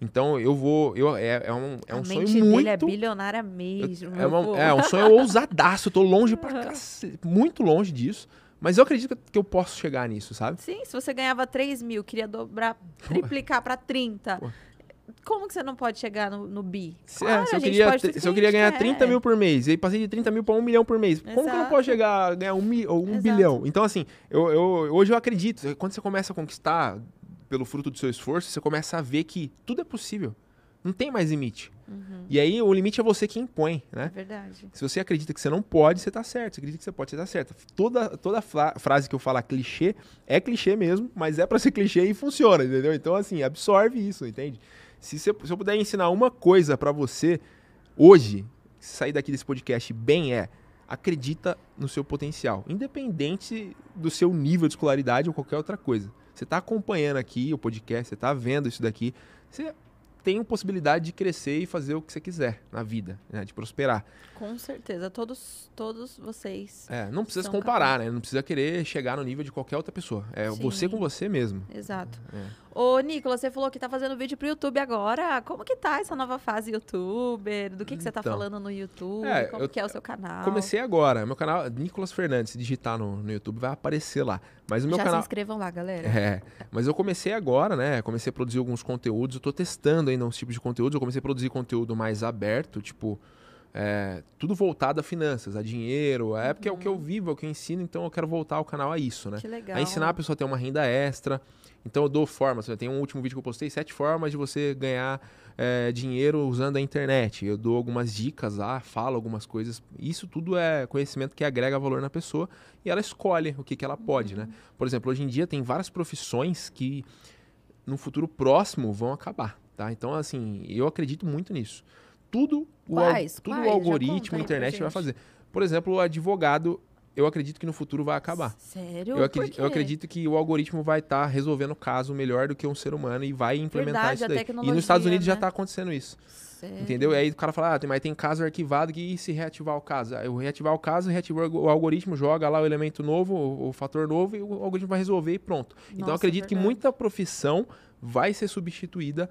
Então eu vou, eu é, é um, é a um sonho mente muito dele é bilionária mesmo. é, uma- é um sonho ousadaço, eu tô longe pra cacete, muito longe disso, mas eu acredito que eu posso chegar nisso, sabe? Sim, se você ganhava 3 mil, queria dobrar, triplicar pra 30. Pô. Como que você não pode chegar no, no bi? Se, é, se eu queria, se eu que queria ganhar quer. 30 mil por mês, e aí passei de 30 mil para 1 milhão por mês, como que eu não Exato. posso chegar a ganhar um, mi, ou um Exato. bilhão? Então, assim, eu, eu- hoje eu acredito, quando você começa a conquistar pelo fruto do seu esforço, você começa a ver que tudo é possível. Não tem mais limite. Uhum, E aí o limite é você que impõe, é né? verdade. Se você acredita que você não pode, você tá certo. Se acredita que você pode, você tá certo. Toda, toda fra- frase que eu falar clichê é clichê mesmo, mas é pra ser clichê e funciona, entendeu? Então, assim, absorve isso, entende? Se, você- se eu puder ensinar uma coisa pra você hoje, sair daqui desse podcast bem, é acredita no seu potencial, independente do seu nível de escolaridade ou qualquer outra coisa. Você tá acompanhando aqui o podcast, você tá vendo isso daqui, você tem a possibilidade de crescer e fazer o que você quiser na vida, né? de prosperar. Com certeza. Todos, todos vocês. É, não precisa se comparar, né? Não precisa querer chegar no nível de qualquer outra pessoa. É Sim. você com você mesmo. Exato. É. Ô, Nicolas, você falou que tá fazendo vídeo pro YouTube agora. Como que tá essa nova fase youtuber? Do que, que você tá Então. falando no YouTube? É, Como eu- que é o seu canal? Comecei agora. Meu canal, Nicolas Fernandes, se digitar no, no YouTube, vai aparecer lá. Mas o meu Já se canal. inscrevam lá, galera. É, mas eu comecei agora, né? Comecei a produzir alguns conteúdos. Eu tô testando ainda uns tipos de conteúdos. Eu comecei a produzir conteúdo mais aberto, tipo. é, tudo voltado a finanças, a dinheiro. É porque é o que eu vivo, é o que eu ensino, então eu quero voltar o canal a isso, né? Que legal. A ensinar a pessoa a ter uma renda extra. Então eu dou formas. Tem um último vídeo que eu postei, sete formas de você ganhar é, dinheiro usando a internet. Eu dou algumas dicas lá, falo algumas coisas. Isso tudo é conhecimento que agrega valor na pessoa e ela escolhe o que, que ela pode, né? Por exemplo, hoje em dia tem várias profissões que no futuro próximo vão acabar, tá? Então, assim, eu acredito muito nisso. Tudo o, Quais? tudo Quais? o algoritmo, a internet vai fazer. Por exemplo, o advogado eu acredito que no futuro vai acabar. Sério? Eu acredito, eu acredito que o algoritmo vai estar tá resolvendo o caso melhor do que um ser humano e vai implementar Verdade, isso daí. E nos Estados Unidos né? já está acontecendo isso. Sério? Entendeu? E aí o cara fala, ah, mas tem caso arquivado que se reativar o caso? Eu reativar o caso, reativar o algoritmo, joga lá o elemento novo, o, o fator novo, e o algoritmo vai resolver e pronto. Nossa, então eu acredito que muita profissão vai ser substituída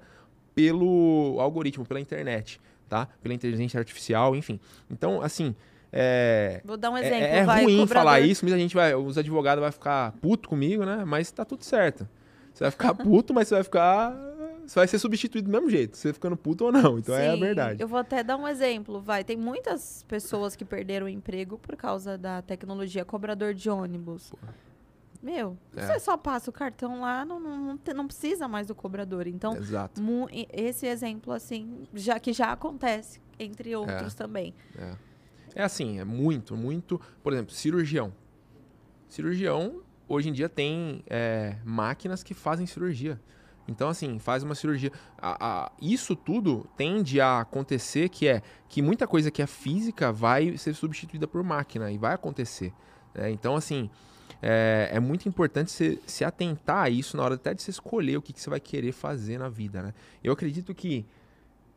pelo algoritmo, pela internet, tá? Pela inteligência artificial, enfim. Então, assim, é, Vou dar um é, exemplo. É, é vai, ruim cobrador... falar isso, muita gente vai, os advogados vão ficar puto comigo, né? Mas tá tudo certo. Você vai ficar [laughs] puto, mas você vai ficar. Você vai ser substituído do mesmo jeito, você ficando puto ou não. Então Sim, é a verdade. Eu vou até dar um exemplo. Vai, tem muitas pessoas que perderam o emprego por causa da tecnologia cobrador de ônibus. Pô. Meu, é. você só passa o cartão lá, não, não, não precisa mais do cobrador. Então, esse exemplo, assim, já que já acontece, entre outros é. também. É. É assim, é muito, muito. Por exemplo, cirurgião. Cirurgião, hoje em dia, tem é, máquinas que fazem cirurgia. Então, assim, faz uma cirurgia. A, a, isso tudo tende a acontecer que é que muita coisa que é física vai ser substituída por máquina e vai acontecer. Né? Então, assim, é, é muito importante você se atentar a isso na hora até de você escolher o que, que você vai querer fazer na vida. Né? Eu acredito que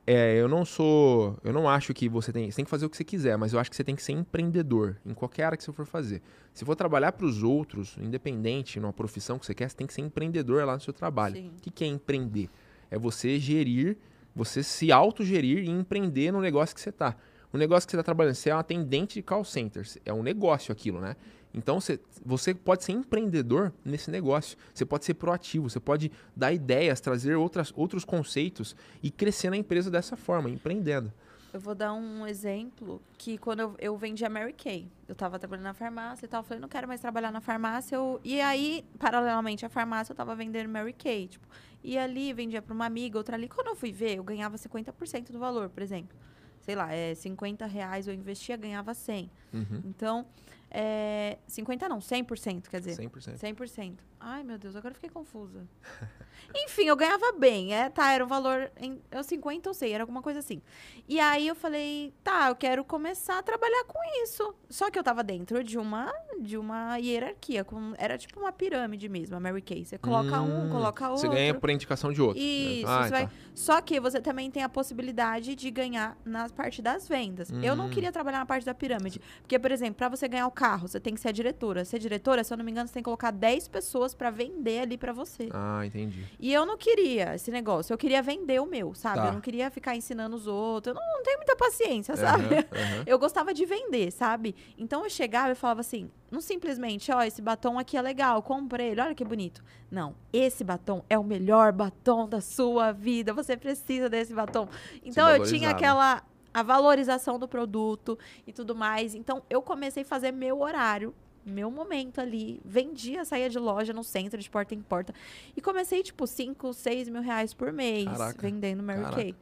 é, eu não sou. Eu não acho que você tem. Você tem que fazer o que você quiser, mas eu acho que você tem que ser empreendedor em qualquer área que você for fazer. Se for trabalhar para os outros, independente, numa profissão que você quer, você tem que ser empreendedor lá no seu trabalho. Sim. O que é empreender? É você gerir, você se autogerir e empreender no negócio que você está. O negócio que você está trabalhando, você é uma atendente de call centers. É um negócio aquilo, né? Então você, você pode ser empreendedor nesse negócio. Você pode ser proativo, você pode dar ideias, trazer outras, outros conceitos e crescer na empresa dessa forma, empreendendo. Eu vou dar um exemplo que quando eu, eu vendi a Mary Kay, eu estava trabalhando na farmácia e tal, eu falei, não quero mais trabalhar na farmácia. Eu, e aí, paralelamente à farmácia, eu estava vendendo Mary Kay. Tipo, e ali vendia para uma amiga, outra ali. Quando eu fui ver, eu ganhava 50% do valor, por exemplo. Sei lá, é 50 reais eu investia, ganhava 100. Uhum. Então, é, 50 não, 100%, quer dizer. 100%. 100%. Ai, meu Deus, agora eu fiquei confusa. [laughs] Enfim, eu ganhava bem, é, tá, era um valor, em, eu 50 ou sei, era alguma coisa assim. E aí eu falei, tá, eu quero começar a trabalhar com isso. Só que eu tava dentro de uma, de uma hierarquia, com, era tipo uma pirâmide mesmo, a Mary Kay. Você coloca hum, um, coloca outro. Você ganha por indicação de outro. Isso, ah, vai... Tá. Só que você também tem a possibilidade de ganhar na parte das vendas. Hum. Eu não hum. queria trabalhar na parte da pirâmide, porque, por exemplo, para você ganhar o carro, você tem que ser a diretora. Ser diretora, se eu não me engano, você tem que colocar 10 pessoas para vender ali para você. Ah, entendi. E eu não queria esse negócio. Eu queria vender o meu, sabe? Tá. Eu não queria ficar ensinando os outros. Eu não, não tenho muita paciência, sabe? Uhum, uhum. Eu gostava de vender, sabe? Então eu chegava e falava assim, não simplesmente, ó, esse batom aqui é legal, comprei ele, olha que bonito. Não, esse batom é o melhor batom da sua vida. Você precisa desse batom. Então eu tinha aquela a valorização do produto e tudo mais. Então eu comecei a fazer meu horário meu momento ali. Vendia, saía de loja no centro, de porta em porta. E comecei, tipo, 5, 6 mil reais por mês Caraca. vendendo Mary Caraca. Kay.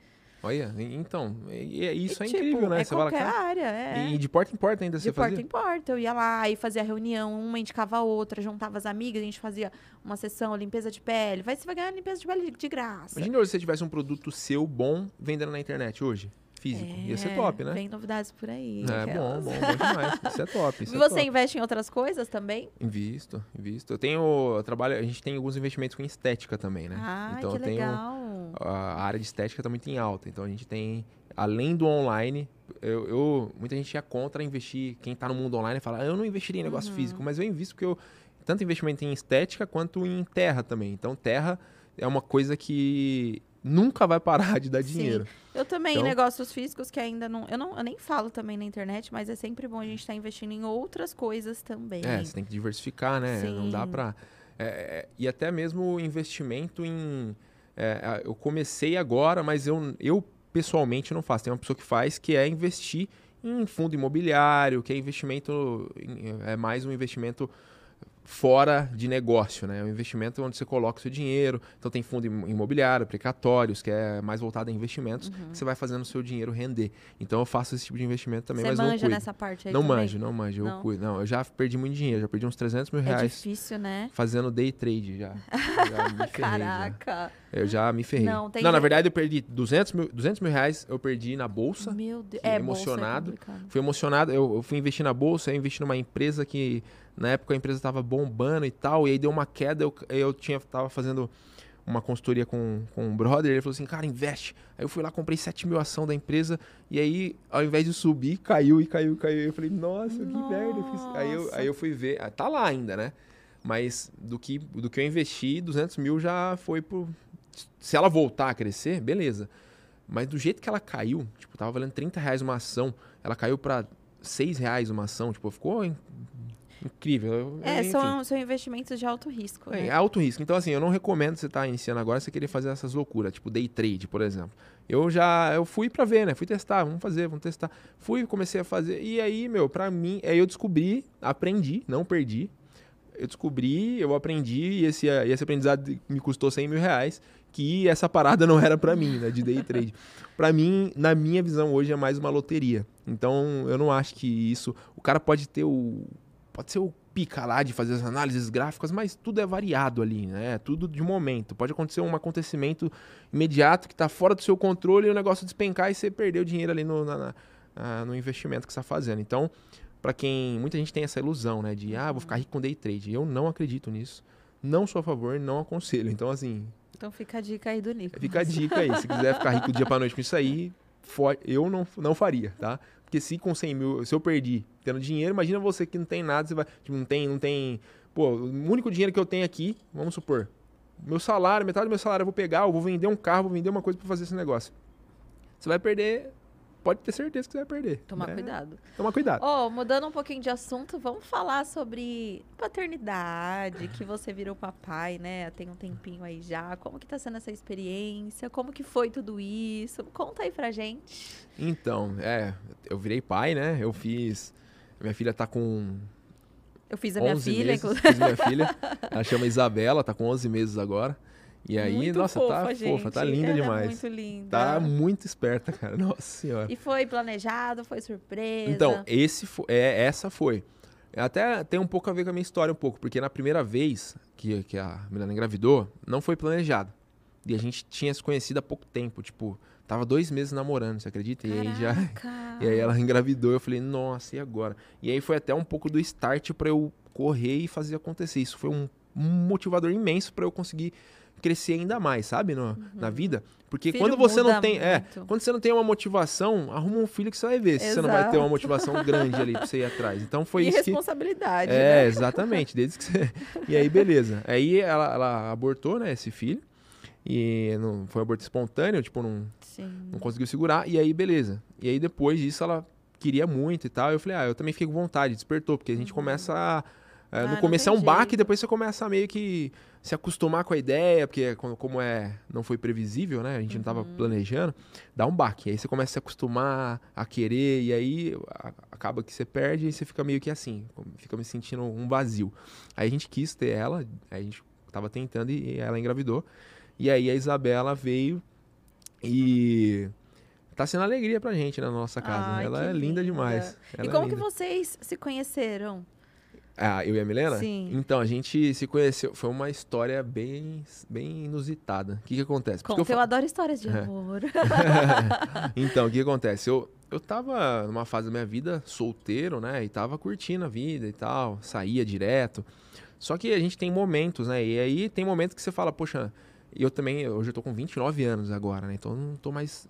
Olha, então, e, isso e, é tipo, incrível, né? É você qualquer fala, área, é. E de porta em porta ainda de você fazia? De porta em porta. Eu ia lá e fazia reunião, uma indicava a outra, juntava as amigas, a gente fazia uma sessão, limpeza de pele. Vai, você vai ganhar limpeza de pele de graça. Imagina hoje se você tivesse um produto seu bom vendendo na internet hoje físico. É, Ia ser top, né? Vem novidades por aí. É bom, bom, bom demais. Isso é top. [laughs] Isso e é você top. investe em outras coisas também? Invisto, invisto. Eu tenho, eu trabalho, a gente tem alguns investimentos com estética também, né? Ah, então que eu tenho, legal. A área de estética está muito em alta. Então a gente tem, além do online, eu, eu muita gente é contra investir. Quem está no mundo online fala, eu não investiria em negócio uhum. físico, mas eu invisto porque eu tanto investimento em estética quanto em terra também. Então terra é uma coisa que nunca vai parar de dar dinheiro. Sim. Eu também, então, negócios físicos que ainda não eu, não. eu nem falo também na internet, mas é sempre bom a gente estar tá investindo em outras coisas também. É, você tem que diversificar, né? Sim. Não dá pra. É, é e até mesmo investimento em. É, eu comecei agora, mas eu, eu pessoalmente não faço. Tem uma pessoa que faz, que é investir em fundo imobiliário, que é investimento. É mais um investimento fora de negócio, né? É um investimento onde você coloca o seu dinheiro. Então tem fundo imobiliário, aplicatórios, que é mais voltado a investimentos, uhum. que você vai fazendo o seu dinheiro render. Então eu faço esse tipo de investimento também, você mas manja não cuido. nessa parte aí Não também? manjo, não manjo, eu cuido. Não, eu já perdi muito dinheiro, já perdi uns 300 mil reais. É difícil, né? Fazendo day trade já. [laughs] já ferrei, Caraca. Já. Eu já me ferrei. Não, tem não na verdade eu perdi 200 mil, 200 mil reais, eu perdi na bolsa. Meu Deus. É, emocionado. Bolsa é fui emocionado, eu, eu fui investir na bolsa, eu investi numa empresa que na época a empresa estava bombando e tal, e aí deu uma queda, eu, eu tinha, tava fazendo uma consultoria com, com um brother, ele falou assim, cara, investe. Aí eu fui lá, comprei 7 mil ação da empresa, e aí, ao invés de subir, caiu e caiu e caiu. Eu falei, nossa, que nossa. merda. Eu. Aí, eu, aí eu fui ver, ah, tá lá ainda, né? Mas do que, do que eu investi, 200 mil já foi por... Se ela voltar a crescer, beleza. Mas do jeito que ela caiu, tipo, tava valendo 30 reais uma ação, ela caiu para 6 reais uma ação, tipo, ficou incrível. É, são, são investimentos de alto risco. É, né? alto risco. Então, assim, eu não recomendo você estar tá iniciando agora você querer fazer essas loucuras, tipo day trade, por exemplo. Eu já eu fui para ver, né? Fui testar, vamos fazer, vamos testar. Fui, comecei a fazer. E aí, meu, para mim, aí eu descobri, aprendi, não perdi. Eu descobri, eu aprendi, e esse, esse aprendizado me custou 100 mil reais, que essa parada não era para mim, né? De day trade. para mim, na minha visão hoje, é mais uma loteria. Então, eu não acho que isso. O cara pode ter o pode ser o pica lá de fazer as análises gráficas, mas tudo é variado ali, né? Tudo de momento. Pode acontecer um acontecimento imediato que está fora do seu controle e o negócio despencar e você perdeu dinheiro ali no, na, na, no investimento que está fazendo. Então, para quem. Muita gente tem essa ilusão, né? De, ah, vou ficar rico com day trade. Eu não acredito nisso. Não sou a favor, não aconselho. Então, assim. Então fica a dica aí do Nico. Fica a dica aí. Se quiser ficar rico dia para noite com isso aí, eu não, não faria, tá? Porque se com 100 mil, se eu perdi tendo dinheiro, imagina você que não tem nada, você vai, tipo, não tem, não tem, pô, o único dinheiro que eu tenho aqui, vamos supor, meu salário, metade do meu salário eu vou pegar, eu vou vender um carro, vou vender uma coisa para fazer esse negócio. Você vai perder pode ter certeza que você vai perder. Tomar né? cuidado. Tomar cuidado. Oh, mudando um pouquinho de assunto, vamos falar sobre paternidade, que você virou papai, né? Tem um tempinho aí já. Como que tá sendo essa experiência? Como que foi tudo isso? Conta aí pra gente. Então, é, eu virei pai, né? Eu fiz... Minha filha tá com eu fiz a minha filha, meses, inclusive. Fiz minha filha. Ela chama Isabela, tá com 11 meses agora. E aí, muito nossa, fofa, tá gente. fofa, tá linda Ela demais. É muito linda. Tá muito esperta, [laughs] cara. Nossa senhora. E foi planejado, foi surpresa. Então, esse foi, é, essa foi. Até tem um pouco a ver com a minha história, um pouco, porque na primeira vez que, que a Milena engravidou, não foi planejado. E a gente tinha se conhecido há pouco tempo, tipo, tava dois meses namorando, você acredita? Caraca. E aí já. [laughs] E aí ela engravidou, eu falei, nossa, e agora? E aí foi até um pouco do start para eu correr e fazer acontecer. Isso foi um, um motivador imenso para eu conseguir crescer ainda mais, sabe, no, uhum. na vida. Porque filho quando você não tem, é, muito. é, quando você não tem uma motivação, arruma um filho que você vai ver se você não vai ter uma motivação grande ali pra você ir [laughs] atrás. Então foi e isso responsabilidade, que... É, né? exatamente, [laughs] desde que você... [laughs] E aí beleza. Aí ela, ela abortou, né, esse filho. E não foi um aborto espontâneo, tipo, não, não conseguiu segurar. E aí beleza. E aí depois disso ela queria muito e tal. Eu falei: "Ah, eu também fiquei com vontade, despertou, porque a gente uhum. começa a é, ah, no começo é um baque, depois você começa a meio que se acostumar com a ideia, porque como é não foi previsível, né? A gente uhum. não estava planejando, dá um baque. Aí você começa a se acostumar a querer e aí acaba que você perde e você fica meio que assim, fica me sentindo um vazio. Aí a gente quis ter ela, a gente estava tentando e ela engravidou. E aí a Isabela veio e tá sendo alegria pra gente na nossa casa. Ai, ela é linda, linda demais. Ela e como é que vocês se conheceram? Ah, eu e a Milena? Sim. Então, a gente se conheceu. Foi uma história bem, bem inusitada. O que, que acontece? Conta, eu, eu, adoro histórias de é. amor. [laughs] [laughs] então, o que, que acontece? Eu, eu tava numa fase da minha vida solteiro, né? E tava curtindo a vida e tal. Saía direto. Só que a gente tem momentos, né? E aí tem momentos que você fala, poxa, eu também, hoje eu tô com 29 anos agora, né? Então não tô mais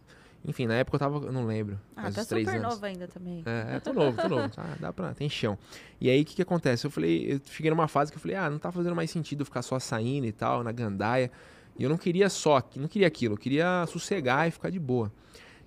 enfim, na época eu tava, eu não lembro. Ah, tá super anos. novo ainda também. É, é, tô novo, tô novo. Tá, dá pra, tem chão. E aí, o que que acontece? Eu falei, eu cheguei numa fase que eu falei, ah, não tá fazendo mais sentido ficar só saindo e tal, na gandaia. E eu não queria só, não queria aquilo, eu queria sossegar e ficar de boa.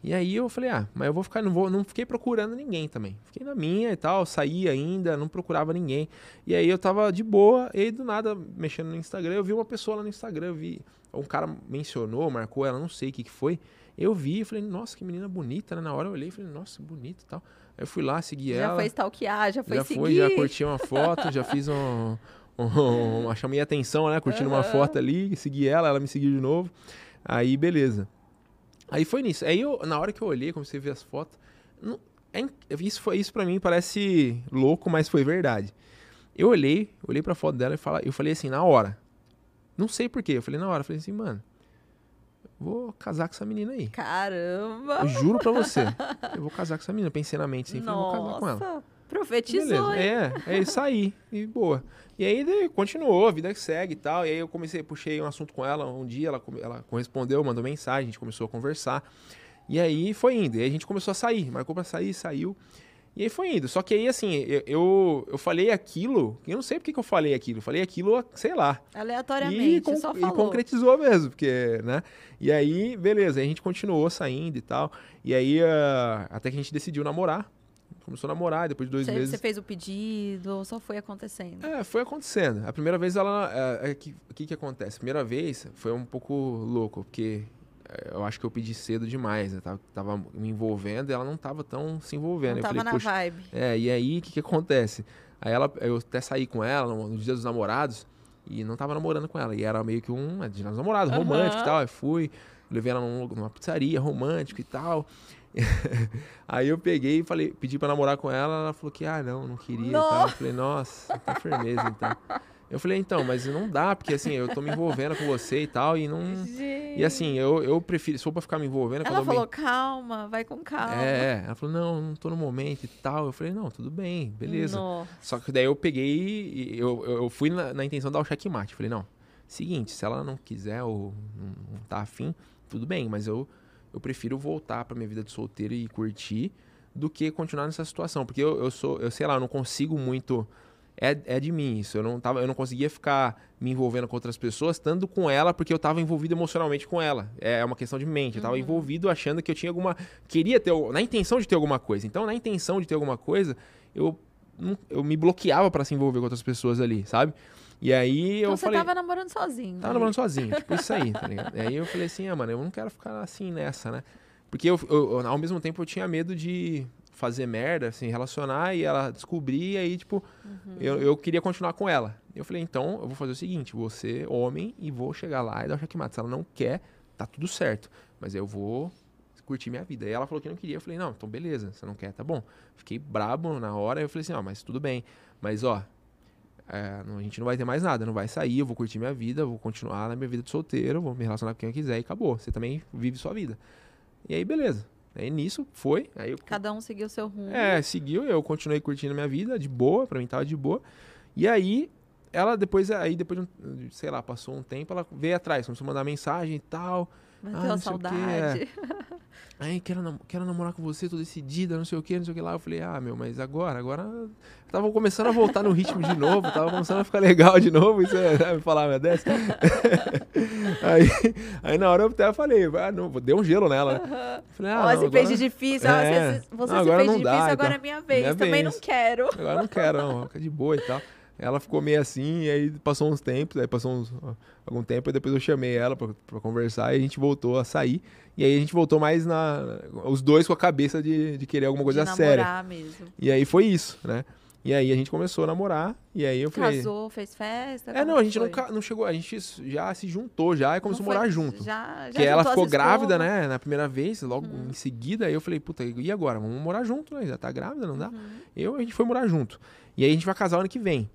E aí eu falei, ah, mas eu vou ficar, não vou, não fiquei procurando ninguém também. Fiquei na minha e tal, saí ainda, não procurava ninguém. E aí eu tava de boa, e aí do nada, mexendo no Instagram, eu vi uma pessoa lá no Instagram, eu vi, um cara mencionou, marcou ela, não sei o que que foi. Eu vi e falei, nossa, que menina bonita, né? Na hora eu olhei e falei, nossa, bonita e tal. Aí eu fui lá, segui já ela. Já foi stalkear, já foi já seguir. Foi, já curti uma foto, já fiz um, um, chamei a atenção, né? Curtindo uhum. uma foto ali, segui ela, ela me seguiu de novo. Aí, beleza. Aí foi nisso. Aí eu, na hora que eu olhei, comecei a ver as fotos. Não, é, isso foi isso para mim parece louco, mas foi verdade. Eu olhei, olhei pra foto dela e fala, eu falei assim, na hora. Não sei porquê. Eu falei na hora, eu falei assim, mano, vou casar com essa menina aí. Caramba! Eu juro pra você. [laughs] Eu vou casar com essa menina. Pensei na mente assim, falei, vou casar com ela. Profetizou. É, é isso aí. E boa. E aí continuou, a vida que segue e tal. E aí eu comecei, puxei um assunto com ela. Um dia ela, ela correspondeu, mandou mensagem, a gente começou a conversar. E aí foi indo. E aí a gente começou a sair. Marcou pra sair, saiu. E aí foi indo. Só que aí, assim, eu, eu, falei aquilo. Eu não sei porque que eu falei aquilo. Eu falei aquilo, sei lá. Aleatoriamente, e, só falou. E concretizou mesmo, porque, né? E aí, beleza. Aí a gente continuou saindo e tal. E aí, uh, até que a gente decidiu namorar. Começou a namorar, depois de dois você, meses. Você fez o pedido ou só foi acontecendo? É, foi acontecendo. A primeira vez ela. O é, é, que, que, que acontece? A primeira vez foi um pouco louco, porque eu acho que eu pedi cedo demais, né? Tava, tava me envolvendo e ela não tava tão se envolvendo. Não eu tava falei, na vibe. É, e aí o que, que acontece? Aí ela, eu até saí com ela no, no dia dos namorados e não tava namorando com ela. E era meio que um é, dia dos namorados, uhum. romântico e tal. Aí fui, levei ela num, numa pizzaria romântico e tal. [laughs] aí eu peguei e falei, pedi pra namorar com ela, ela falou que, ah, não, não queria não. e tal. Eu falei, nossa, tá firmeza então. [laughs] Eu falei, então, mas não dá, porque assim, eu tô me envolvendo com você e tal, e não. [laughs] Gente. E assim, eu, eu prefiro, se for pra ficar me envolvendo. Ela falou, me... calma, vai com calma. É, ela falou, não, não tô no momento e tal. Eu falei, não, tudo bem, beleza. Nossa. Só que daí eu peguei, eu, eu fui na, na intenção de dar o checkmate. Falei, não, seguinte, se ela não quiser ou não, não tá afim, tudo bem, mas eu, eu prefiro voltar pra minha vida de solteiro e curtir do que continuar nessa situação. Porque eu, eu sou, eu sei lá, eu não consigo muito é, é de mim isso. Eu não, tava, eu não conseguia ficar me envolvendo com outras pessoas, estando com ela, porque eu estava envolvido emocionalmente com ela. É uma questão de mente. Eu estava uhum. envolvido achando que eu tinha alguma. Queria ter. Na intenção de ter alguma coisa. Então, na intenção de ter alguma coisa, eu, eu me bloqueava para se envolver com outras pessoas ali, sabe? E aí então eu você falei. Você tava namorando sozinho. Tava namorando sozinho, tipo isso aí, tá ligado? e aí eu falei assim, ah, mano, eu não quero ficar assim nessa, né? Porque eu, eu, ao mesmo tempo eu tinha medo de fazer merda, assim, relacionar e ela descobrir, e aí, tipo, uhum. eu, eu queria continuar com ela. Eu falei, então, eu vou fazer o seguinte, ser homem e vou chegar lá e dar o checkmate. Se ela não quer, tá tudo certo. Mas eu vou curtir minha vida. E ela falou que não queria. Eu falei, não, então beleza, você não quer, tá bom. Fiquei brabo na hora, eu falei assim, ó, mas tudo bem. Mas, ó, é, a gente não vai ter mais nada, não vai sair, eu vou curtir minha vida, vou continuar na minha vida de solteiro, vou me relacionar com quem eu quiser e acabou. Você também vive sua vida. E aí, beleza. Aí nisso foi. Aí eu, Cada um seguiu o seu rumo. É, seguiu, eu continuei curtindo a minha vida, de boa, pra mim tava de boa. E aí, ela depois, aí depois de, sei lá, passou um tempo, ela veio atrás, começou a mandar mensagem e tal. Bateu ah, saudade. É. Aí, quero, nam quero namorar com você, tô decidida, não sei o que, não sei o que lá. Eu falei, ah, meu, mas agora, agora. tava começando a voltar no ritmo de novo, tava começando a ficar legal de novo. Isso é, me falar, meu dessa. [laughs] aí, aí na hora eu até falei, ah, não, deu um gelo nela, né? Falei, ah, Ó, não, se fez de difícil, é, você, você não, se fez difícil, dá, agora é minha vez. Minha Também vez. não quero. Agora não quero, não, fica de boa e tal. Ela ficou meio assim, e aí passou uns tempos, aí passou uns, algum tempo, e depois eu chamei ela pra, pra, conversar, e a gente voltou a sair. E aí a gente voltou mais na. Os dois com a cabeça de, de querer alguma coisa de séria. mesmo. E aí foi isso, né? E aí a gente começou a namorar, e aí eu falei... Casou, fez festa? É, não, a gente não, não, chegou, a gente já se juntou já e começou a morar junto. Já, já Porque ela ficou grávida, né, na primeira vez, logo hum. em seguida, aí eu falei, puta, e agora? Vamos morar junto, né? Já tá grávida, não dá? Uhum. Eu, a gente foi morar junto. E aí a gente vai casar ano que vem.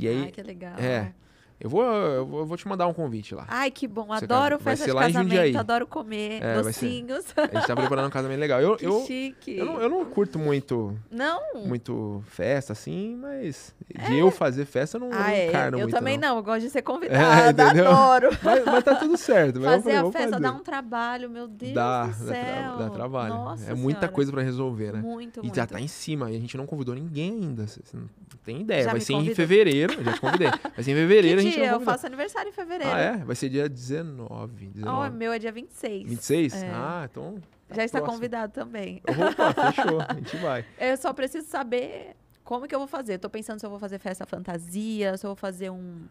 E aí, Ai, que legal. É. Eu vou, eu vou, eu vou te mandar um convite lá. Ai, que bom. Adoro festa de casamento, adoro comer é, docinhos. A gente tá preparando um casamento legal. Eu, [laughs] que eu, chique. Eu não, eu não curto muito... Não? Muito festa, assim, mas de é. eu fazer festa eu não, ah, eu não é. Eu muito, também não. não, eu gosto de ser [laughs] convidada, é, adoro. [laughs] Mas, mas, tá tudo certo. Fazer falei, a festa fazer. dá um trabalho, meu Deus dá, do céu. Dá, dá trabalho. Nossa é muita senhora. coisa pra resolver, né? Muito, e muito. já tá em cima, e a gente não convidou ninguém ainda. Você não tem ideia. Já Vai ser convidou. em fevereiro, já te convidei. Vai ser em fevereiro, a gente dia? Eu faço aniversário em fevereiro. Ah, é? Vai ser dia 19. 19. Oh, meu é dia 26. 26? É. Ah, então. Tá Já está próximo. convidado também. Opa, [laughs] fechou. A gente vai. Eu só preciso saber como que eu vou fazer. Tô pensando se eu vou fazer festa fantasia, se eu vou fazer um.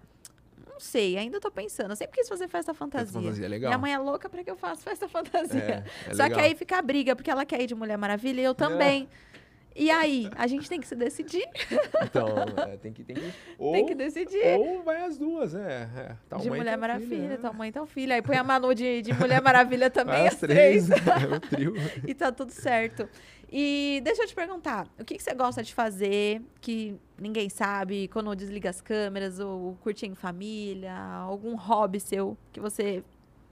Não sei, ainda tô pensando. Eu sempre quis fazer festa fantasia. Festa fantasia é legal. Minha mãe é louca pra que eu faça festa [laughs] fantasia. É, é Só legal. que aí fica a briga, porque ela quer ir de Mulher Maravilha e eu também. E aí, a gente tem que se decidir. Então, é, tem que. Tem que, ou, [laughs] tem que decidir. Ou vai as duas, né? É, tal de mãe, Mulher tal Maravilha, filho, né? tua mãe, tal filho. Aí põe a Manu de, de Mulher Maravilha [laughs] também, as as três. três. [laughs] é o trio. e tá tudo certo. E deixa eu te perguntar, o que, que você gosta de fazer que ninguém sabe quando desliga as câmeras ou curte em família? Algum hobby seu que você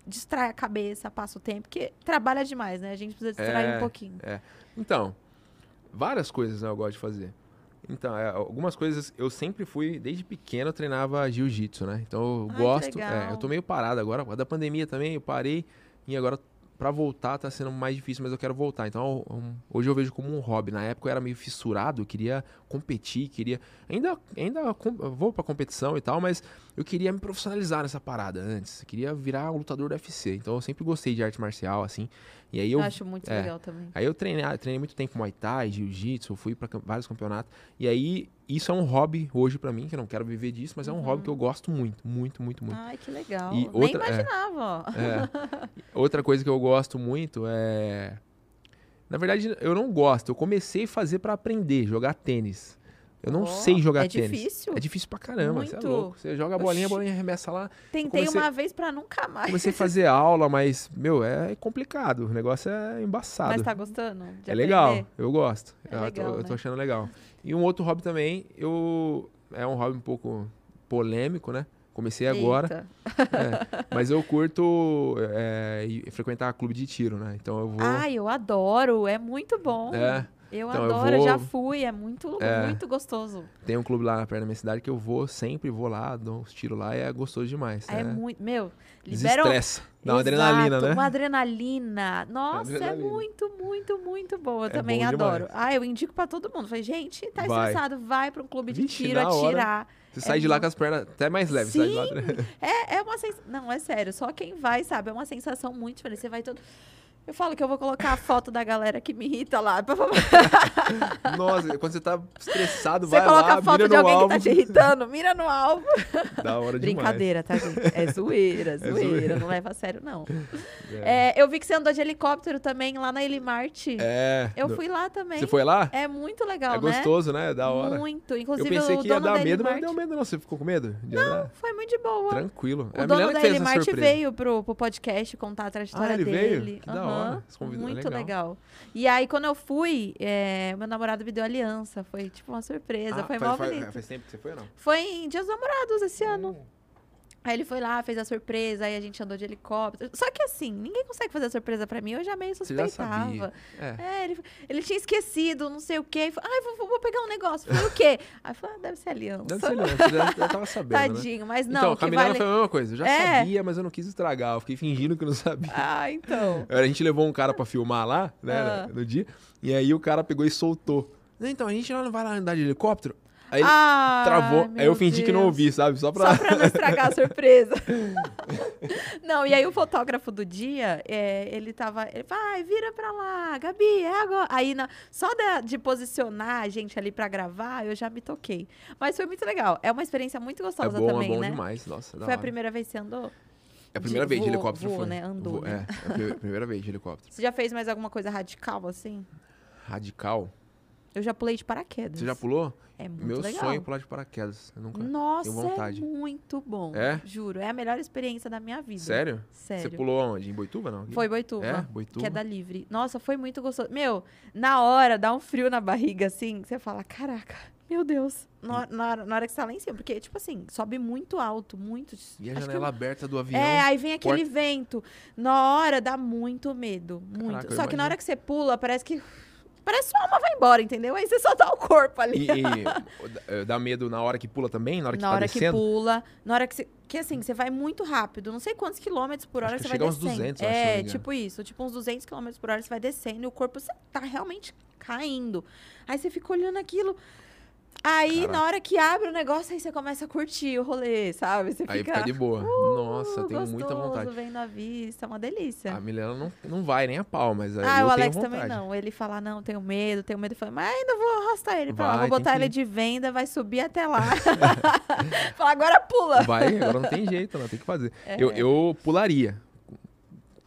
distrai a cabeça, passa o tempo? Porque trabalha demais, né? A gente precisa distrair É. um pouquinho. Então, várias coisas né, eu gosto de fazer. Então, é, algumas coisas eu sempre fui, desde pequeno eu treinava jiu-jitsu, né? Então eu Ai, gosto. é, eu tô meio parado agora. Da pandemia também, eu parei e agora pra voltar tá sendo mais difícil, mas eu quero voltar. Então, um- hoje eu vejo como um hobby. Na época eu era meio fissurado, eu queria competir, queria. Ainda, ainda com- vou pra competição e tal, mas eu queria me profissionalizar nessa parada antes. Eu queria virar um lutador do UFC. Então eu sempre gostei de arte marcial, assim. E aí Eu, eu acho muito é. legal também. Aí eu treinei, treinei muito tempo Muay Thai, Jiu-Jitsu, fui pra cam- vários campeonatos. E aí, isso é um hobby hoje pra mim, que eu não quero viver disso, mas é um hobby que eu gosto muito, muito, muito, muito. Ai, que legal. E Nem outra- é. imaginava, ó. É. Outra coisa que eu gosto muito é. Na verdade, eu não gosto. Eu comecei a fazer pra aprender, jogar tênis. Eu não Ó, sei jogar é tênis. difícil? É difícil pra caramba, você é Muito. louco. Você joga a bolinha, a bolinha arremessa lá. Tentei comecei- uma vez pra nunca mais. Comecei a fazer [laughs] aula, mas, meu, é complicado. O negócio é embaçado. Mas tá gostando? É legal, aprender? eu gosto. É eu, legal, tô, eu tô né? achando legal. E um outro hobby também, eu. É um hobby um pouco polêmico, né? Comecei agora, é, mas eu curto é, frequentar clube de tiro, né? Então eu vou. Ai, eu adoro, é muito bom. É, Eu Então, adoro, eu vou- já fui, é muito, É. muito gostoso. tem um clube lá perto da minha cidade que eu vou, sempre vou lá, dou uns tiros lá e é gostoso demais. É, É, muito, meu, liberam Desestressa. Dá uma Exato, adrenalina, né? Uma adrenalina. Nossa, Adrenalina. é muito, muito, muito boa. Eu É também adoro. demais. Ah, eu indico pra todo mundo. Falei, gente, tá Vai. estressado, vai pra um clube de Vixe, tiro, atirar. Você É sai de lá muito- com as pernas até mais leves. sai de lá- É, é uma sensação. Não, é sério, só quem vai sabe. É uma sensação muito diferente. Você vai todo. Eu falo que eu vou colocar a foto da galera que me irrita lá. [laughs] Nossa, quando você tá estressado, Você vai coloca lá, a foto de alguém alvo. que tá te irritando, mira no alvo. [laughs] Da hora demais. Brincadeira, tá, gente? É zoeira, [laughs] zoeira. zoeira. Não leva a sério, não. É. É, eu vi que você andou de helicóptero também lá na Elimarte. É, Eu fui lá também. Você foi lá? É muito legal, É né? gostoso, né? Da hora. Muito. Eu Inclusive, pensei o que ia dar da medo, mas não deu medo não. Você ficou com medo de andar? Foi muito de boa. Tranquilo. O é dono da Elimarte veio pro, pro podcast contar a trajetória Ah, ele veio? dele. Que da Aham. Hora. Convite- Muito legal. legal. E aí, quando eu fui, é, meu namorado me deu aliança. Foi tipo uma surpresa. Ah, foi faz, mó faz- bonito. faz tempo que você foi ou não? Foi em Dias dos Namorados esse ano. Aí ele foi lá, fez a surpresa, aí a gente andou de helicóptero. Só que assim, ninguém consegue fazer a surpresa pra mim, eu já meio Você já suspeitava. sabia. É. É, ele, ele tinha esquecido, não sei o quê. Falou, Ai, vou, vou pegar um negócio. Foi o quê? Aí falou, ah, deve ser aliança. Deve ser não, você já, já tava [laughs] sabendo, né? Tadinho, mas não, então, que com a Milena vale... foi a mesma coisa. Eu já É. sabia, mas eu não quis estragar. Eu fiquei fingindo que não sabia. Ah, então. [laughs] A gente levou um cara pra filmar lá, né, Ah. no dia. E aí o cara pegou e soltou. Então, a gente não vai lá andar de helicóptero? Aí ele Ah, travou. Aí eu fingi que não Deus. ouvi, sabe? Só pra... Só pra não estragar a [laughs] surpresa. não, e aí o fotógrafo do dia, é, ele tava. Ele vai, vira pra lá, Gabi, é agora. Aí na, só da- de posicionar a gente ali pra gravar, eu já me toquei. Mas foi muito legal. É uma experiência muito É gostosa bom, também, é bom né? demais. Nossa, Foi a primeira vez que você andou? É a primeira de vez de helicóptero voo, foi. né? Andou, né? É, é a pri- primeira vez de helicóptero. Você já fez mais alguma coisa radical assim? Radical. Eu já pulei de paraquedas. Você já pulou? É muito Meu legal. sonho é pular de paraquedas. Eu nunca... Nossa, vontade. é muito bom. É? Juro, é a melhor experiência da minha vida. Sério? Sério. Você pulou aonde? Em Boituva, não? Foi Boituva. É? Boituva? Que é da Livre. Nossa, foi muito gostoso. Meu, na hora, dá um frio na barriga, assim, você fala, caraca, meu Deus. Na, na hora, na hora que você tá lá em cima. Porque, tipo assim, sobe muito alto, muito. E a janela aberta do avião. É, aí vem aquele porta- vento. Na hora dá muito medo. Muito. Caraca, eu só que na hora que você pula, parece que. Parece que sua alma vai embora, entendeu? Aí você só dá o corpo ali. E, e, [laughs] dá medo na hora que pula também? Na hora que na tá hora que descendo? pula, na hora que você. Que assim, você vai muito rápido, não sei quantos quilômetros por hora você que vai chega uns descendo. 200, eu acho, se não me é, tipo isso, tipo uns 200 quilômetros por hora você vai descendo e o corpo você tá realmente caindo. Aí você fica olhando aquilo. Aí, Caraca. na hora que abre o negócio, aí você começa a curtir o rolê, sabe? Você Aí fica. de boa. Nossa, uh, tenho muita gostoso, vontade. vendo a vista, é uma delícia. A Milena não, não vai nem a pau, mas aí Ah, eu o tenho Alex também não. Ele fala, não, tenho medo, tenho medo. Falei, mas ainda vou arrastar ele pra lá. Vai, Vou tem botar que ele de venda, vai subir até lá. [laughs] Fala, agora pula. Vai, agora não tem jeito, não, tem que fazer. É. Eu, eu pularia.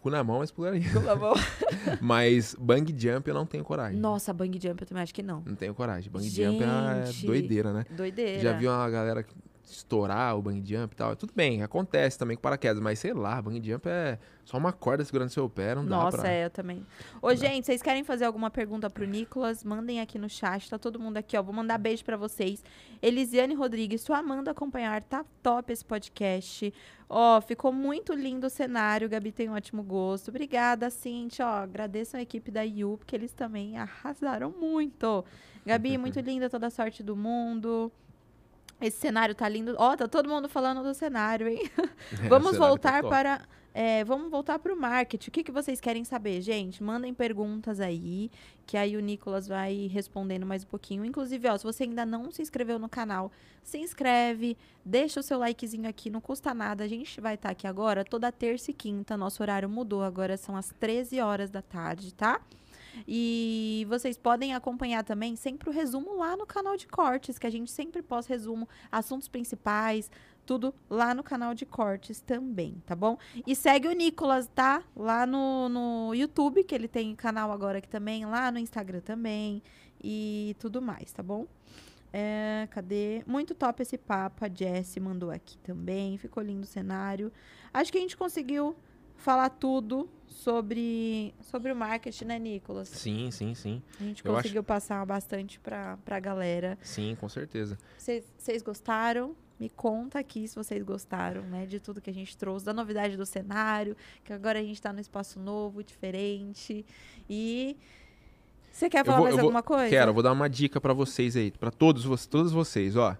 Cu na mão, mas pularia. Cu na mão. [laughs] mas bang jump eu não tenho coragem. Nossa, bang jump eu também acho que não. Não tenho coragem. Bang jump é Gente. doideira, né? Doideira. Já vi uma galera estourar o bang jump e tal. Tudo bem, acontece também com paraquedas, mas sei lá, bang jump é só uma corda segurando seu pé, não dá Nossa, pra... é, eu também. Ô, gente, vocês querem fazer alguma pergunta pro Nicolas? Mandem aqui no chat, tá todo mundo aqui, ó. Vou mandar beijo pra vocês. Elisiane Rodrigues, sua Amanda acompanhar, tá top esse podcast. Ó, ficou muito lindo o cenário, Gabi tem um ótimo gosto. Obrigada, Cintia, ó, agradeço a equipe da IU, porque eles também arrasaram muito. Gabi, muito [laughs] linda, toda a sorte do mundo. Esse cenário tá lindo. Ó, tá todo mundo falando do cenário, hein? [laughs] É, [laughs] Vamos cenário tá voltar para. é, vamos voltar para o marketing. O que, que vocês querem saber, gente? Mandem perguntas aí, que aí o Nicolas vai respondendo mais um pouquinho. Inclusive, ó, se você ainda não se inscreveu no canal, se inscreve, deixa o seu likezinho aqui, não custa nada. A gente vai estar aqui agora toda terça e quinta. Nosso horário mudou, agora são as 13 horas da tarde, tá? E vocês podem acompanhar também sempre o resumo lá no canal de cortes, que a gente sempre posta resumo, assuntos principais, tudo lá no canal de cortes também, tá bom? E segue o Nicolas, tá? Lá no, no YouTube, que ele tem canal agora aqui também, lá no Instagram também e tudo mais, tá bom? É, cadê? Muito top esse papo. A Jessie mandou aqui também. Ficou lindo o cenário. Acho que a gente conseguiu falar tudo sobre, sobre o marketing, né, Nicolas? Sim, sim, sim. A gente Eu acho- conseguiu passar bastante pra, pra galera. Sim, com certeza. Vocês gostaram? Me conta aqui se vocês gostaram, né? De tudo que a gente trouxe, da novidade do cenário, que agora a gente tá num espaço novo, diferente. E. Você quer falar vou- mais eu vou- alguma coisa? Quero, vou dar uma dica pra vocês aí, pra todos, todos vocês, ó.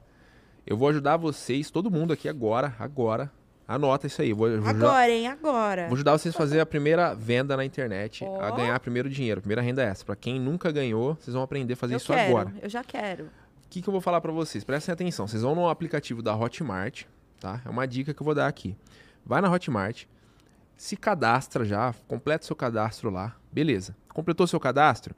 Eu vou ajudar vocês, todo mundo aqui agora, agora. Anota isso aí. Vou, vou ajudar- Agora, hein? Agora. Vou ajudar vocês a fazer a primeira venda na internet, a Ó. ganhar primeiro dinheiro. Primeira renda é essa. Pra quem nunca ganhou, vocês vão aprender a fazer eu isso quero, agora. eu já quero. O que, que eu vou falar pra vocês? Prestem atenção. Vocês vão no aplicativo da Hotmart, tá? É uma dica que eu vou dar aqui. Vai na Hotmart, se cadastra já, completa seu cadastro lá. Beleza. Completou seu cadastro?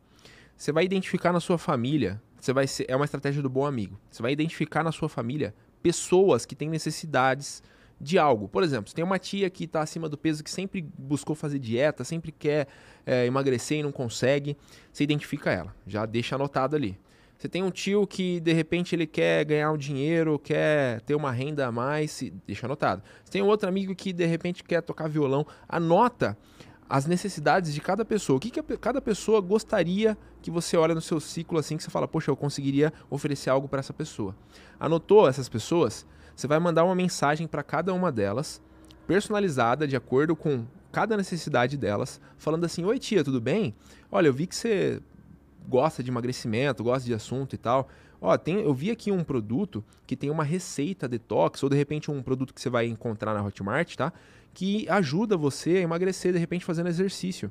Você vai identificar na sua família, você vai ser, é uma estratégia do bom amigo. Você vai identificar na sua família pessoas que têm necessidades de algo. Por exemplo, tem uma tia que está acima do peso, que sempre buscou fazer dieta, sempre quer é, emagrecer e não consegue. Você identifica ela, já deixa anotado ali. Você tem um tio que de repente ele quer ganhar um dinheiro, quer ter uma renda a mais, deixa anotado. Você tem um outro amigo que de repente quer tocar violão, anota as necessidades de cada pessoa. O que, que a cada pessoa gostaria que você olha no seu ciclo assim que você fala, poxa, eu conseguiria oferecer algo para essa pessoa. Anotou essas pessoas? Você vai mandar uma mensagem para cada uma delas, personalizada de acordo com cada necessidade delas, falando assim: "Oi tia, tudo bem? Olha, eu vi que você gosta de emagrecimento, gosta de assunto e tal. Ó, tem, eu vi aqui um produto que tem uma receita detox, ou de repente um produto que você vai encontrar na Hotmart, tá? Que ajuda você a emagrecer, de repente fazendo exercício.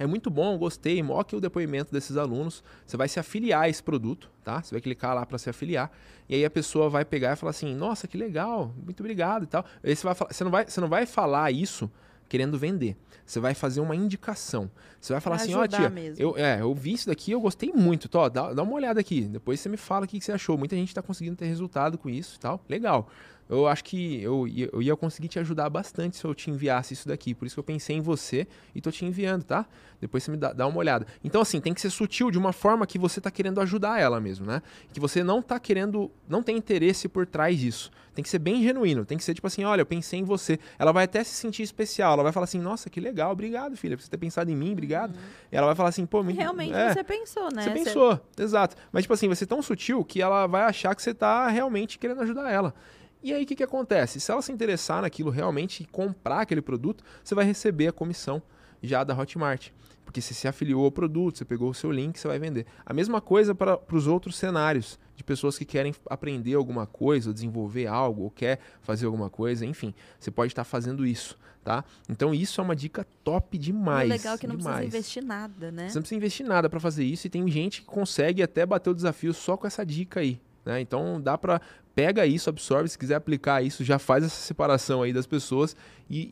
É muito bom, gostei. Moque o depoimento desses alunos. Você vai se afiliar a esse produto, tá? Você vai clicar lá para se afiliar. E aí a pessoa vai pegar e falar assim: Nossa, que legal, muito obrigado e tal. Aí você, vai falar, você, não, vai, você não vai falar isso querendo vender. Você vai fazer uma indicação. Você vai falar Pra assim: Ó, ajudar tia, mesmo. eu, é, eu vi isso daqui, eu gostei muito. Tó, dá, dá uma olhada aqui. Depois você me fala o que, que você achou. Muita gente está conseguindo ter resultado com isso e tal. Legal. Eu acho que eu, ia- eu ia conseguir te ajudar bastante se eu te enviasse isso daqui. Por isso que eu pensei em você e tô te enviando, tá? Depois você me dá, dá uma olhada. Então, assim, tem que ser sutil de uma forma que você tá querendo ajudar ela mesmo, né? Que você não tá querendo, não tem interesse por trás disso. Tem que ser bem genuíno. Tem que ser tipo assim, olha, eu pensei em você. Ela vai até se sentir especial. Ela vai falar assim, nossa, que legal, obrigado, filha, por você ter pensado em mim, obrigado. E ela vai falar assim, pô, muito- Realmente é, você pensou, né? você pensou, exato. Mas, tipo assim, vai ser tão sutil que ela vai achar que você tá realmente querendo ajudar ela. E aí, o que, que acontece? Se ela se interessar naquilo realmente e comprar aquele produto, você vai receber a comissão já da Hotmart. Porque você se afiliou ao produto, você pegou o seu link, você vai vender. A mesma coisa para os outros cenários, de pessoas que querem aprender alguma coisa, ou desenvolver algo, ou quer fazer alguma coisa, enfim. Você pode estar fazendo isso, tá? Então, isso é uma dica top demais. o legal é que não demais. precisa investir nada, né? Você não precisa investir nada para fazer isso e tem gente que consegue até bater o desafio só com essa dica aí. Né? Então dá para pega isso, absorve, se quiser aplicar isso, já faz essa separação aí das pessoas e,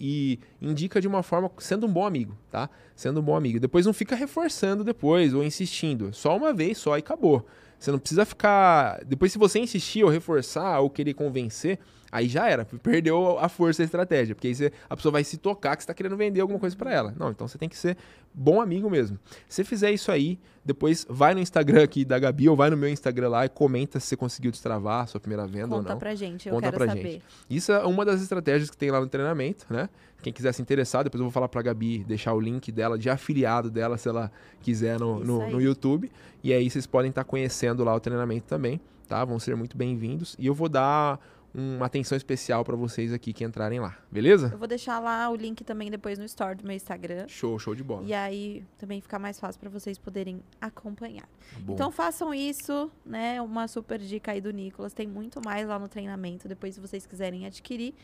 e indica de uma forma sendo um bom amigo, tá? Sendo um bom amigo. Depois não fica reforçando depois ou insistindo, só uma vez só e acabou. Você não precisa ficar. Depois, se você insistir ou reforçar ou querer convencer, Aí já era, perdeu a força da estratégia, porque aí você, a pessoa vai se tocar que você está querendo vender alguma coisa para ela. Não, então você tem que ser bom amigo mesmo. Se fizer isso aí, depois vai no Instagram aqui da Gabi ou vai no meu Instagram lá e comenta se você conseguiu destravar a sua primeira venda Conta ou não. Conta pra gente, eu Conta quero saber. Gente. Isso é uma das estratégias que tem lá no treinamento, né? Quem quiser se interessar, depois eu vou falar pra Gabi deixar o link dela de afiliado dela, se ela quiser, no, no, no YouTube. E aí vocês podem estar conhecendo lá o treinamento também, tá? Vão ser muito bem-vindos. E eu vou dar uma atenção especial para vocês aqui que entrarem lá, beleza? Eu vou deixar lá o link também depois no story do meu Instagram. Show, show de bola. E aí também fica mais fácil para vocês poderem acompanhar. Bom. Então façam isso, né? Uma super dica aí do Nicolas. Tem muito mais lá no treinamento, depois se vocês quiserem adquirir.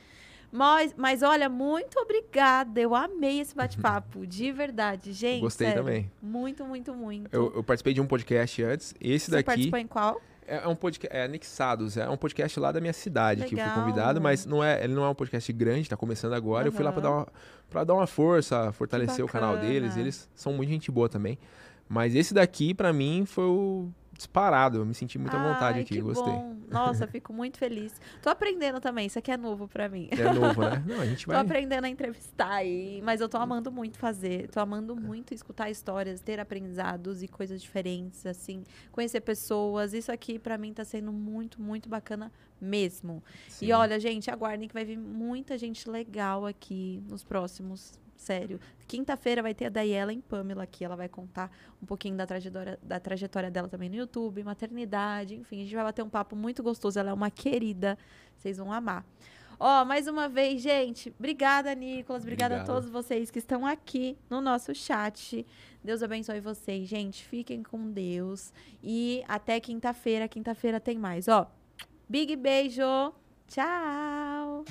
Mas, mas olha, muito obrigada. Eu amei esse bate-papo, [laughs] de verdade, gente. Gostei sério, também. Muito, muito, muito. Eu, eu, participei de um podcast antes. Esse Você daqui. participou em qual? É um podcast, é Anexados, é um podcast lá da minha cidade Legal. que eu fui convidado, mas não é, ele não é um podcast grande, tá começando agora. Uhum. Eu fui lá para dar uma, pra dar uma força, fortalecer o canal deles. Eles são muito gente boa também. Mas esse daqui, para mim, foi o disparado. Eu me senti muito à vontade Ai, aqui, gostei. Bom. Nossa, fico muito feliz. Tô aprendendo também, isso aqui é novo para mim. É novo, né? Não, a gente vai... Tô aprendendo a entrevistar aí, mas eu tô amando muito fazer. Tô amando muito escutar histórias, ter aprendizados e coisas diferentes, assim, conhecer pessoas. Isso aqui para mim tá sendo muito, muito bacana mesmo. Sim. E olha, gente, aguardem que vai vir muita gente legal aqui nos próximos sério. Quinta-feira vai ter a Dayela em Pamela aqui. Ela vai contar um pouquinho da trajetória, da trajetória dela também no YouTube, maternidade, enfim. A gente vai bater um papo muito gostoso. Ela é uma querida. Vocês vão amar. Ó, oh, mais uma vez, gente, obrigada, Nicolas. Obrigada Obrigado. a todos vocês que estão aqui no nosso chat. Deus abençoe vocês, gente. Fiquem com Deus. E até quinta-feira. Quinta-feira tem mais, ó. Big beijo. Tchau.